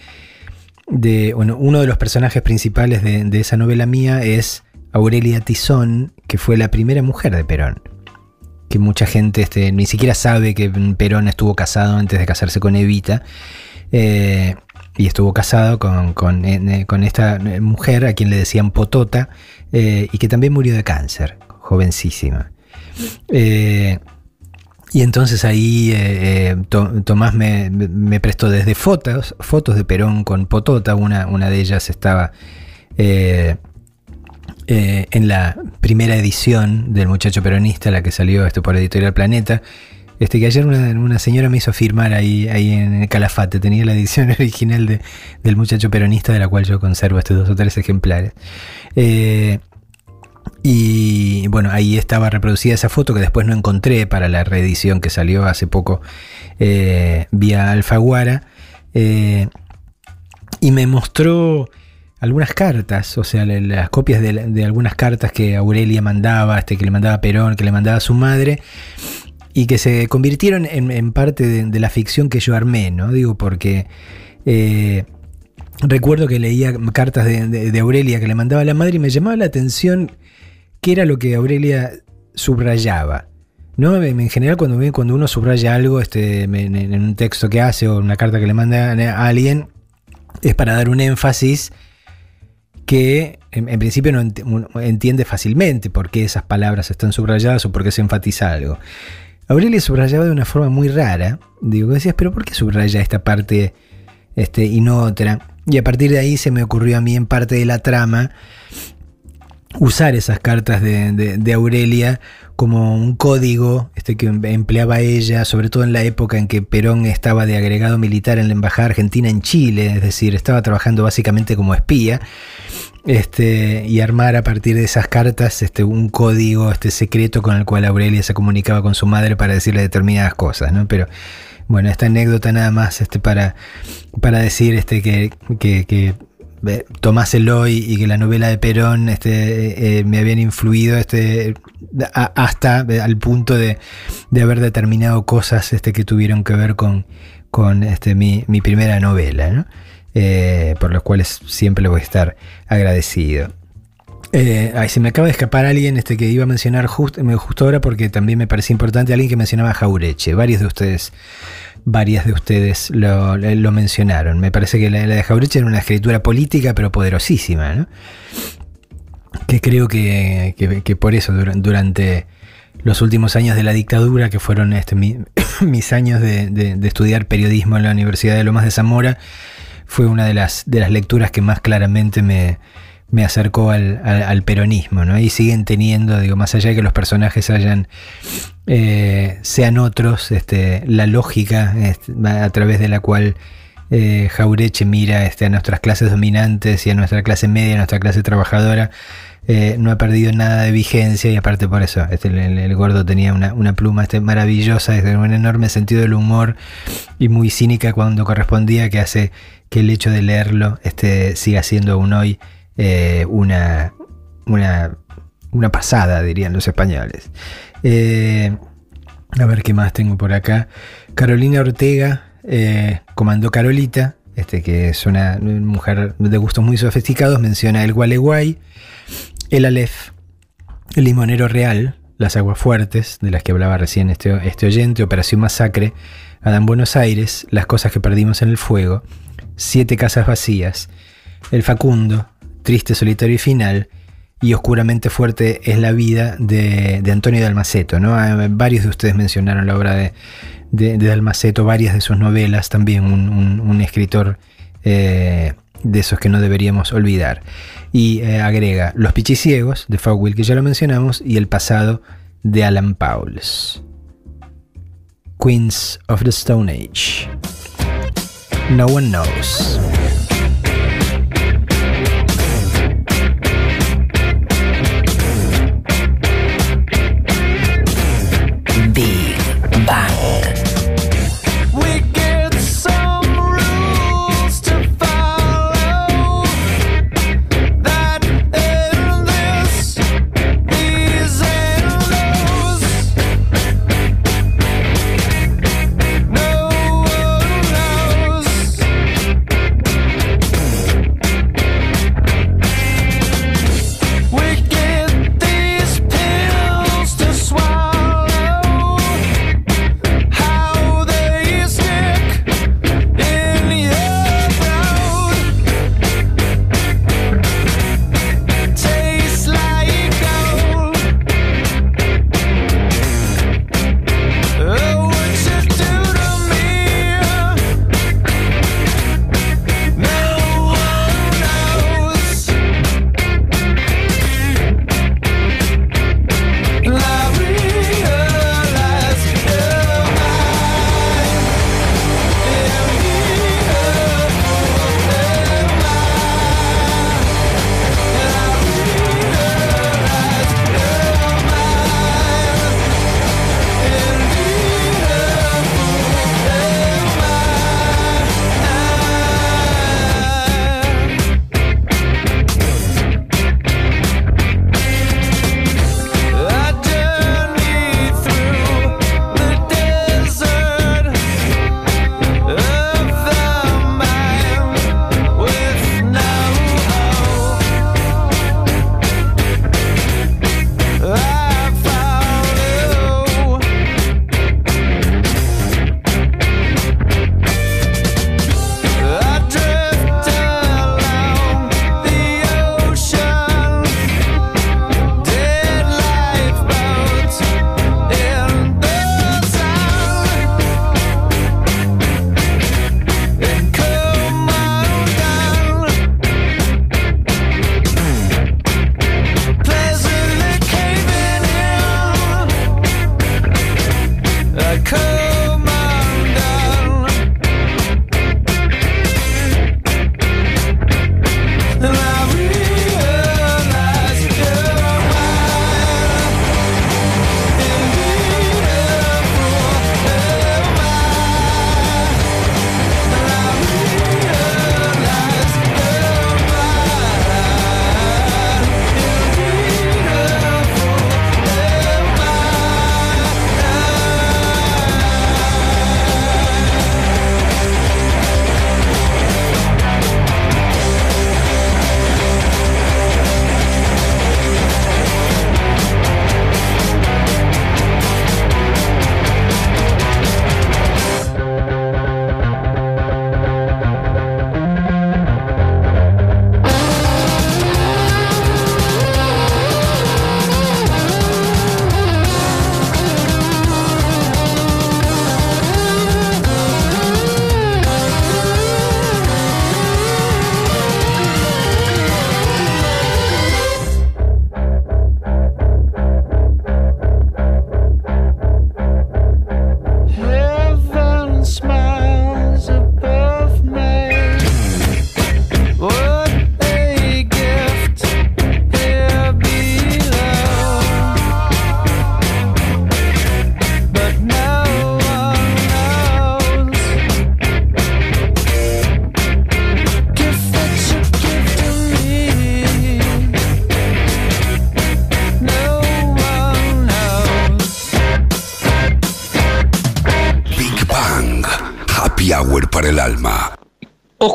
de, bueno, uno de los personajes principales de esa novela mía es Aurelia Tizón, que fue la primera mujer de Perón. Que mucha gente este, ni siquiera sabe que Perón estuvo casado antes de casarse con Evita. eh, y estuvo casado con, eh, esta mujer a quien le decían Potota eh, y que también murió de cáncer, jovencísima. Eh, y entonces ahí eh, eh, To- Tomás me, prestó desde fotos, fotos de Perón con Potota, una, de ellas estaba eh, eh, en la primera edición del Muchacho Peronista, la que salió esto por Editorial Planeta. Este, que ayer una, señora me hizo firmar ahí, en el Calafate, tenía la edición original de- del Muchacho Peronista, de la cual yo conservo estos dos o tres ejemplares. Eh, y bueno, ahí estaba reproducida esa foto que después no encontré para la reedición que salió hace poco eh, vía Alfaguara. Y me mostró algunas cartas, o sea, la- las copias de, algunas cartas que Aurelia mandaba, este, que le mandaba Perón, que le mandaba su madre, y que se convirtieron en, parte de, la ficción que yo armé, ¿no? Digo, porque eh, recuerdo que leía cartas de, Aurelia que le mandaba la madre y me llamaba la atención qué era lo que Aurelia subrayaba. ¿no? En en general, cuando uno subraya algo este, en, en un texto que hace o una carta que le manda a alguien, es para dar un énfasis que en, principio no entiende fácilmente por qué esas palabras están subrayadas o por qué se enfatiza algo. Aurelia subrayaba de una forma muy rara. Digo, decías, pero ¿por qué subraya esta parte este, y no otra? Y a partir de ahí se me ocurrió a mí en parte de la trama usar esas cartas de, Aurelia como un código este, que empleaba ella, sobre todo en la época en que Perón estaba de agregado militar en la Embajada Argentina en Chile, es decir, estaba trabajando básicamente como espía, este, y armar a partir de esas cartas este, un código este, secreto con el cual Aurelia se comunicaba con su madre para decirle determinadas cosas, ¿no? Pero bueno, esta anécdota nada más este, para, para decir este, que, que, Tomás Eloy y que la novela de Perón este, eh, me habían influido este, hasta eh, al punto de, haber determinado cosas este, que tuvieron que ver con, mi, primera novela, ¿no? Eh, por los cuales siempre voy a estar agradecido. Eh, se me acaba de escapar alguien que iba a mencionar just- justo ahora porque también me parece importante, alguien que mencionaba Jaureche. Varios de ustedes, varias de ustedes lo, mencionaron. Me parece que la, de Jaureche era una escritura política pero poderosísima, ¿no? Que creo que, que- por eso dura- durante los últimos años de la dictadura, que fueron este, mi- mis años de, de- de estudiar periodismo en la Universidad de Lomas de Zamora, fue una de las, de las lecturas que más claramente me, me acercó al, peronismo, ¿no? Y siguen teniendo, digo, más allá de que los personajes hayan, eh, sean otros, este, la lógica este, a través de la cual eh, Jaureche mira este, a nuestras clases dominantes y a nuestra clase media, a nuestra clase trabajadora, eh, no ha perdido nada de vigencia y aparte por eso, el, gordo tenía una, pluma maravillosa, un enorme sentido del humor y muy cínica cuando correspondía que hace que el hecho de leerlo siga siendo aún hoy eh, una, una, una pasada, dirían los españoles. Eh, a ver qué más tengo por acá. Carolina Ortega eh, comandó Carolita, este, que es una mujer de gustos muy sofisticados, menciona el Gualeguay, el Aleph, el Limonero Real, las Aguas Fuertes, de las que hablaba recién este, este oyente, Operación Masacre, Adán Buenos Aires, Las Cosas que Perdimos en el Fuego, Siete Casas Vacías, El Facundo, Triste, Solitario y Final, y Oscuramente Fuerte es la vida de, de Antonio de Almaceto. ¿no? Ah, Varios de ustedes mencionaron la obra de, de, Almaceto, varias de sus novelas, también un, un- escritor eh, de esos que no deberíamos olvidar. Y eh, agrega Los Pichiciegos de Fowell, que ya lo mencionamos, y El Pasado de Alan Pauls. Queens of the Stone Age. No one knows.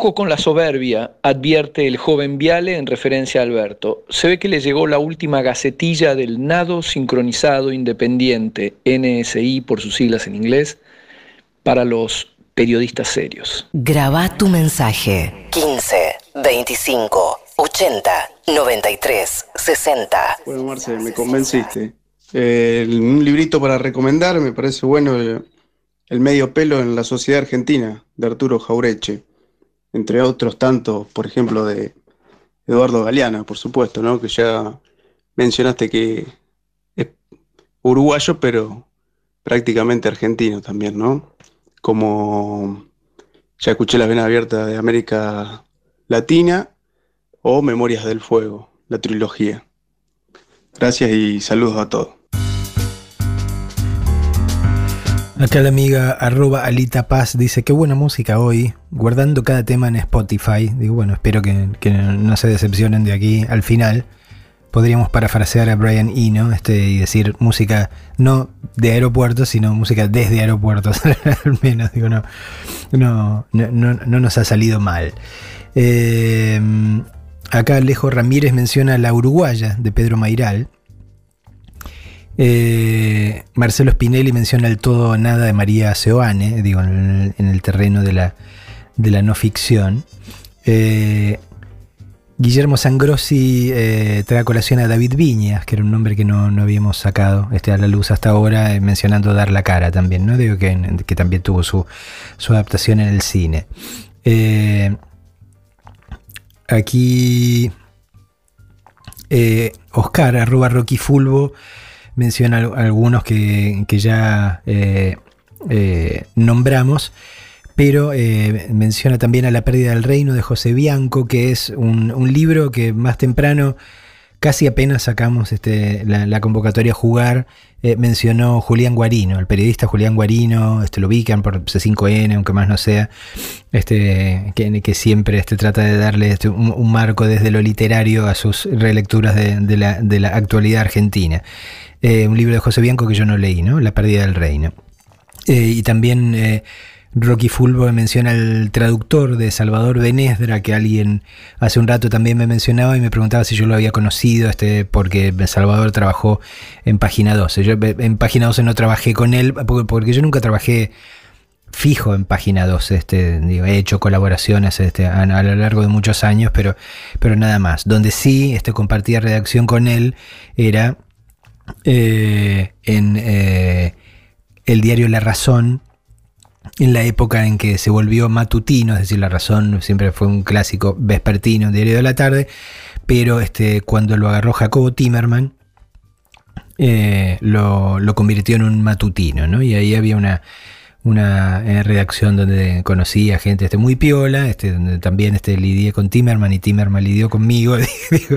Ojo con la soberbia, advierte el joven Viale en referencia a Alberto. Se ve que le llegó la última gacetilla del Nado Sincronizado Independiente, NSI por sus siglas en inglés, para los periodistas serios. Graba tu mensaje 15 25 80 93 60. Bueno, Marce, me convenciste. Eh, un librito para recomendar, me parece bueno, el, el medio pelo en la sociedad argentina, de Arturo Jaureche. Entre otros tantos, por ejemplo, de Eduardo Galeana, por supuesto, ¿no? Que ya mencionaste que es uruguayo, pero prácticamente argentino también, ¿no? Como ya escuché Las Venas Abiertas de América Latina o Memorias del Fuego, la trilogía. Gracias y saludos a todos. Acá la amiga arroba Alita Paz dice, qué buena música hoy, guardando cada tema en Spotify. Digo, bueno, espero que, que no se decepcionen de aquí al final. Podríamos parafrasear a Brian Eno este, y decir música no de aeropuertos, sino música desde aeropuertos. al menos, digo, no, no, no, no- no nos ha salido mal. Eh, acá Alejo Ramírez menciona La Uruguaya de Pedro Mairal. Eh, Marcelo Spinelli menciona el todo o nada de María Seoane, digo, en el, en el terreno de la, de la no ficción. Eh, Guillermo Sangrossi eh, trae a colación a David Viñas, que era un nombre que no, no habíamos sacado este, a la luz hasta ahora, eh, mencionando Dar la cara también, ¿no? Digo que, que también tuvo su, su adaptación en el cine. Aquí Oscar, arroba Rocky Fulvo, menciona al- algunos que, que ya eh, eh, nombramos, pero eh, menciona también a La pérdida del reino de José Bianco, que es un, libro que más temprano, casi apenas sacamos este, la, convocatoria a jugar, mencionó Julián Guarino, el periodista Julián Guarino, este, lo ubican por C5N, aunque más no sea, este, que, que siempre este, trata de darle este, un, marco desde lo literario a sus relecturas de la, de la actualidad argentina. Eh, un libro de José Bianco que yo no leí, ¿no? La pérdida del reino. Eh, y también eh, Rocky Fulvo menciona al traductor de Salvador Benesdra, que alguien hace un rato también me mencionaba y me preguntaba si yo lo había conocido, este, porque Salvador trabajó en Página 12. Yo en Página 12 no trabajé con él, porque, porque yo nunca trabajé fijo en Página 12. Este, he hecho colaboraciones este, a, a lo largo de muchos años, pero, pero nada más. Donde sí este, compartía redacción con él era eh, en eh, el diario La Razón, en la época en que se volvió matutino, es decir, La Razón siempre fue un clásico vespertino, diario de la tarde, pero este, cuando lo agarró Jacobo Timerman, eh, lo, lo convirtió en un matutino, ¿no? Y ahí había una, una eh, redacción donde conocí a gente este, muy piola, este, donde también este, lidié con Timerman y Timerman lidió conmigo.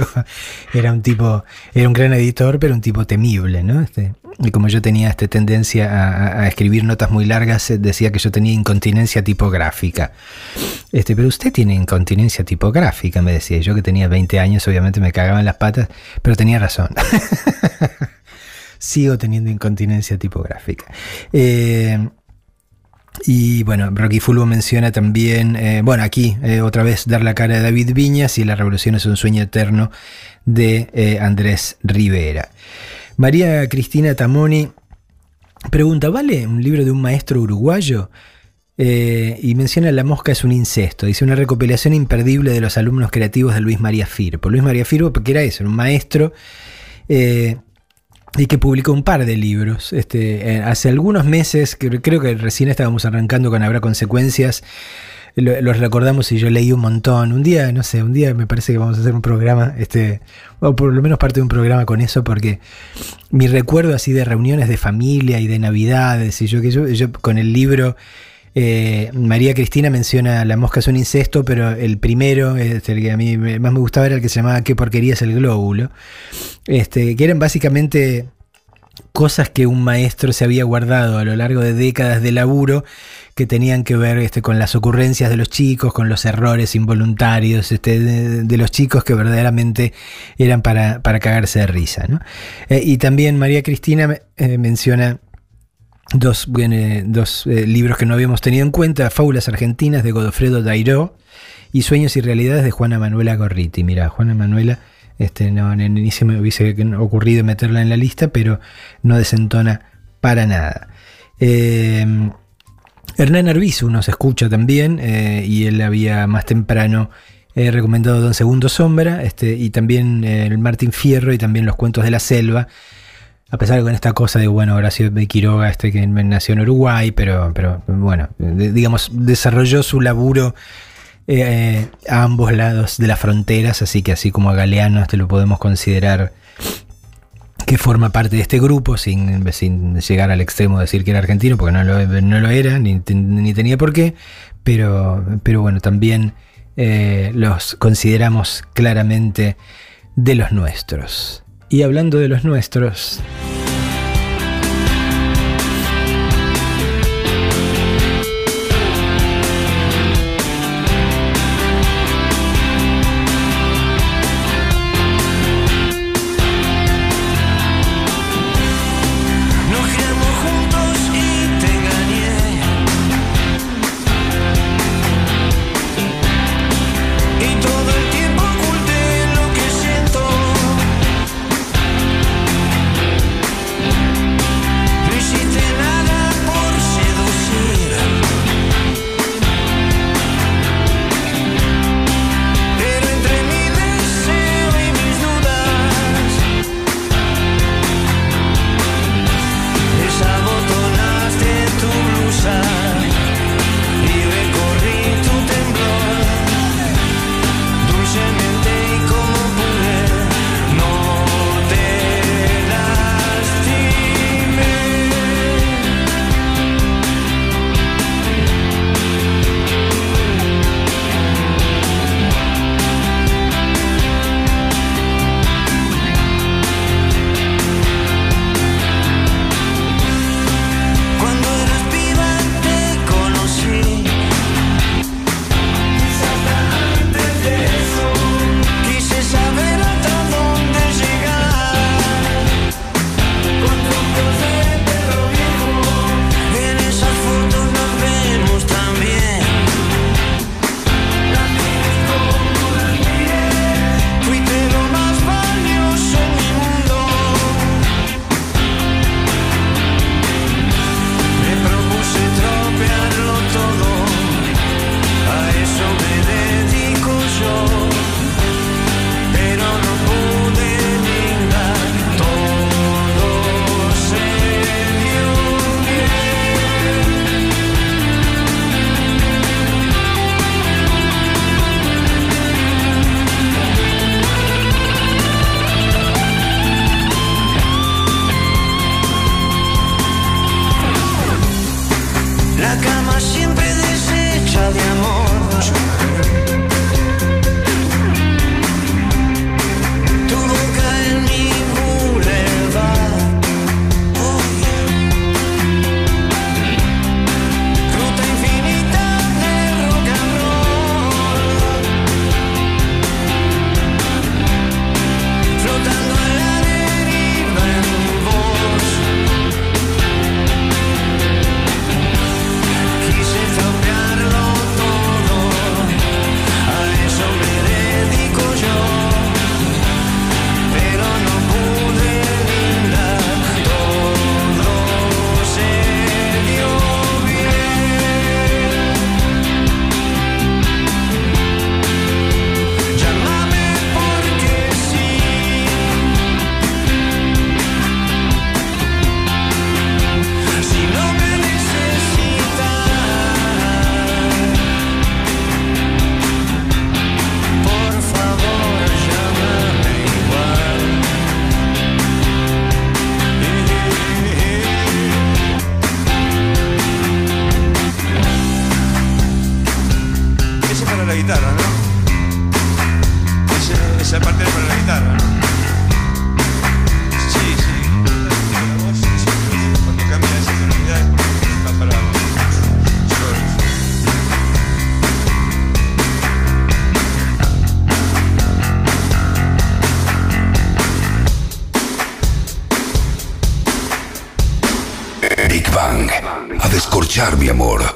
Era un tipo, era un gran editor, pero un tipo temible, ¿no? Este, y como yo tenía este, tendencia a, escribir notas muy largas, eh, decía que yo tenía incontinencia tipográfica. Este, pero usted tiene incontinencia tipográfica, me decía. Yo que tenía 20 años, obviamente me cagaba en las patas, pero tenía razón. Sigo teniendo incontinencia tipográfica. Eh, y bueno, Rocky Fulvo menciona también, eh, bueno, aquí eh, otra vez dar la cara de David Viñas y La Revolución es un sueño eterno de eh, Andrés Rivera. María Cristina Tamoni pregunta, ¿vale un libro de un maestro uruguayo? Y menciona La mosca es un incesto. Dice una recopilación imperdible de los alumnos creativos de Luis María Firpo. Luis María Firpo, porque era eso, un maestro y que publicó un par de libros. Este, eh, hace algunos meses, creo que recién estábamos arrancando con Habrá Consecuencias, lo- los recordamos y yo leí un montón. Un día, no sé, un día me parece que vamos a hacer un programa, este, o por lo menos parte de un programa con eso, porque mi recuerdo así de reuniones de familia y de navidades, y yo que yo, yo con el libro. Eh, María Cristina menciona La mosca es un incesto, pero el primero, este, el que a mí más me gustaba era el que se llamaba ¿Qué porquería es el glóbulo? Este, que eran básicamente cosas que un maestro se había guardado a lo largo de décadas de laburo que tenían que ver este, con las ocurrencias de los chicos, con los errores involuntarios este, de, de los chicos que verdaderamente eran para, para cagarse de risa. ¿no? Eh, y también María Cristina eh, menciona dos, eh, libros que no habíamos tenido en cuenta, Fábulas Argentinas de Godofredo Dairó y Sueños y Realidades de Juana Manuela Gorriti. Mira, Juana Manuela, este, no, ni, se me hubiese ocurrido meterla en la lista, pero no desentona para nada. Eh, Hernán Arbizu nos escucha también eh, y él había más temprano eh, recomendado Don Segundo Sombra este, y también el Martín Fierro y también los cuentos de la selva. A pesar de con esta cosa de, bueno, Horacio de Quiroga, este que nació en Uruguay, pero, pero bueno, digamos, desarrolló su laburo eh, a ambos lados de las fronteras, así que así como a Galeano este lo podemos considerar que forma parte de este grupo, sin, sin llegar al extremo de decir que era argentino, porque no lo, no lo era, ni, ni tenía por qué, pero, pero bueno, también eh, los consideramos claramente de los nuestros. Y hablando de los nuestros,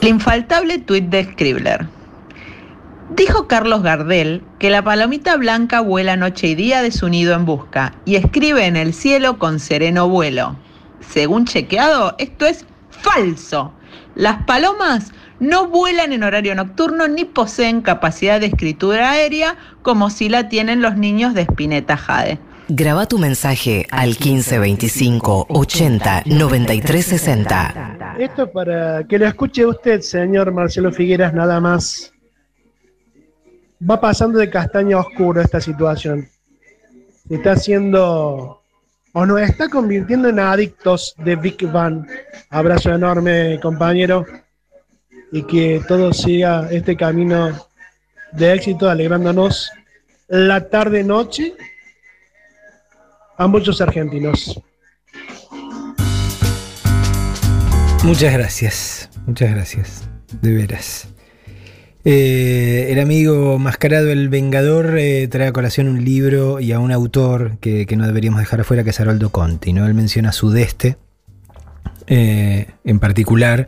infaltable tuit de Scribbler. Dijo Carlos Gardel que la palomita blanca vuela noche y día de su nido en busca y escribe en el cielo con sereno vuelo. Según chequeado, esto es falso. Las palomas no vuelan en horario nocturno ni poseen capacidad de escritura aérea como si la tienen los niños de Spinetta Jade. Graba tu mensaje al 1525 80 93 60. Esto es para que lo escuche usted, señor Marcelo Figueras, nada más. Va pasando de castaño a oscuro esta situación. Está haciendo o nos está convirtiendo en adictos de Big Bang. Abrazo enorme, compañero. Y que todo siga este camino de éxito, alegrándonos la tarde-noche a muchos argentinos. Muchas gracias, muchas gracias, de veras. Eh, el amigo Mascarado el Vengador eh, trae a colación un libro y a un autor que, que no deberíamos dejar afuera, que es Haroldo Conti. ¿no? Él menciona Sudeste eh, en particular,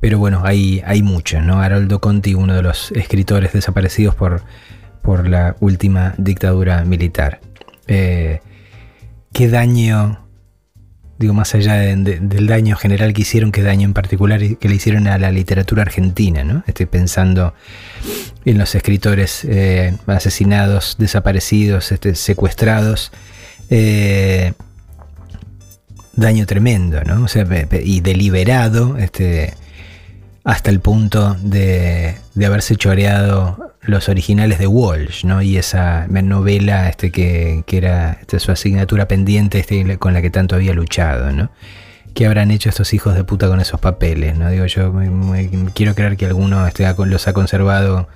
pero bueno, hay, hay muchos. ¿no? Haroldo Conti, uno de los escritores desaparecidos por, por la última dictadura militar. ¿Qué daño digo, más allá de- de- del daño general que hicieron, qué daño en particular que le hicieron a la literatura argentina, ¿no? Estoy pensando en los escritores eh, asesinados, desaparecidos, este, secuestrados. eh, daño tremendo, ¿no? O sea, y deliberado, este, hasta el punto de, de haberse choreado los originales de Walsh, ¿no? Y esa novela este, que, que era este, su asignatura pendiente este, con la que tanto había luchado, ¿no? ¿Qué habrán hecho estos hijos de puta con esos papeles? ¿no? Digo, yo me- quiero creer que alguno este, los ha conservado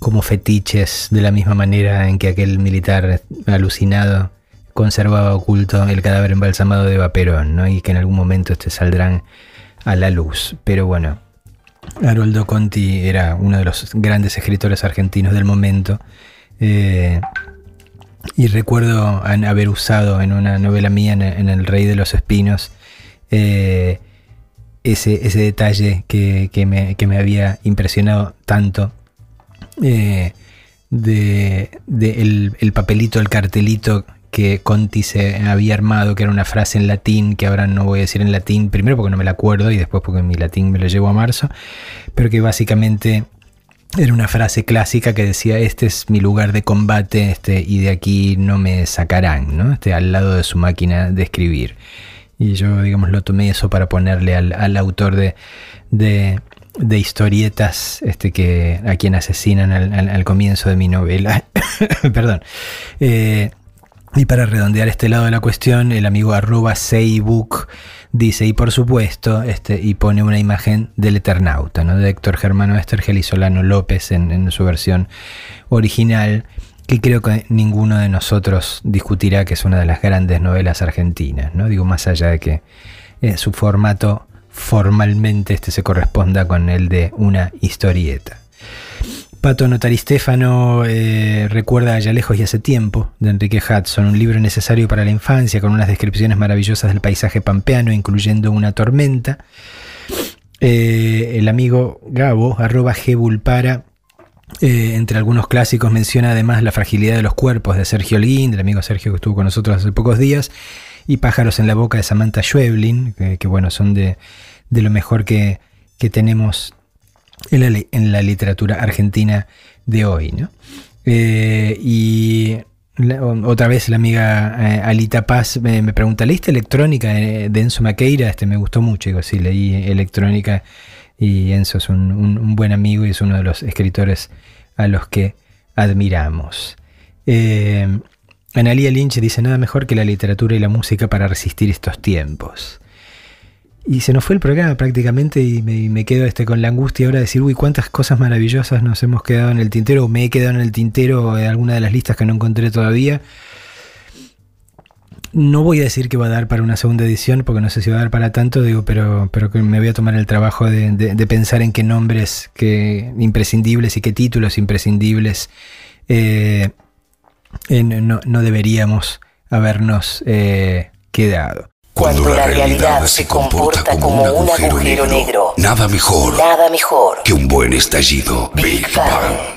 como fetiches de la misma manera en que aquel militar alucinado conservaba oculto el cadáver embalsamado de Eva Perón, ¿no? Y que en algún momento este, saldrán a la luz. Pero bueno, Haroldo Conti era uno de los grandes escritores argentinos del momento. eh, y recuerdo haber usado en una novela mía, en, El Rey de los Espinos, eh, ese, ese detalle que, que me, que me había impresionado tanto eh, de, de el papelito, el cartelito que Conti se había armado, que era una frase en latín, que ahora no voy a decir en latín, primero porque no me la acuerdo y después porque mi latín me lo llevo a marzo, pero que básicamente era una frase clásica que decía, este es mi lugar de combate este, y de aquí no me sacarán, ¿no? Este, al lado de su máquina de escribir. Y yo, digamos, lo tomé eso para ponerle al, al autor de, de, historietas este, que, a quien asesinan al comienzo de mi novela. Perdón. Eh, y para redondear este lado de la cuestión, el amigo arroba Seibook dice, y por supuesto, este, y pone una imagen del Eternauta, ¿no? de Héctor Germano Estergel y Solano López en, su versión original, que creo que ninguno de nosotros discutirá que es una de las grandes novelas argentinas, ¿no? Digo, más allá de que eh, su formato formalmente este se corresponda con el de una historieta. Pato Notaristéfano eh, recuerda Allá lejos y hace tiempo, de Enrique Hudson, un libro necesario para la infancia, con unas descripciones maravillosas del paisaje pampeano, incluyendo una tormenta. Eh, el amigo Gabo, arroba Gbulpara, eh, entre algunos clásicos menciona además La fragilidad de los cuerpos de Sergio Holguín, del amigo Sergio que estuvo con nosotros hace pocos días, y Pájaros en la boca de Samantha Schweblin, que, que, bueno, son de, de lo mejor que, que tenemos en la, literatura argentina de hoy. ¿no? Eh, y otra vez la amiga eh, Alita Paz me, me pregunta, ¿leíste electrónica eh, de Enzo Maqueira? Este me gustó mucho, digo, sí, leí electrónica y Enzo es un buen amigo y es uno de los escritores a los que admiramos. Eh, Analia Lynch dice, nada mejor que la literatura y la música para resistir estos tiempos. Y se nos fue el programa prácticamente y me, quedo este, con la angustia ahora de decir, uy, cuántas cosas maravillosas nos hemos quedado en el tintero, o me he quedado en el tintero de alguna de las listas que no encontré todavía. No voy a decir que va a dar para una segunda edición, porque no sé si va a dar para tanto, digo, pero, pero me voy a tomar el trabajo de, pensar en qué nombres que, imprescindibles y qué títulos imprescindibles eh, no, no deberíamos habernos eh, quedado. Cuando la realidad se comporta como un agujero negro. Nada mejor Nada mejor. que un buen estallido. Big Bang.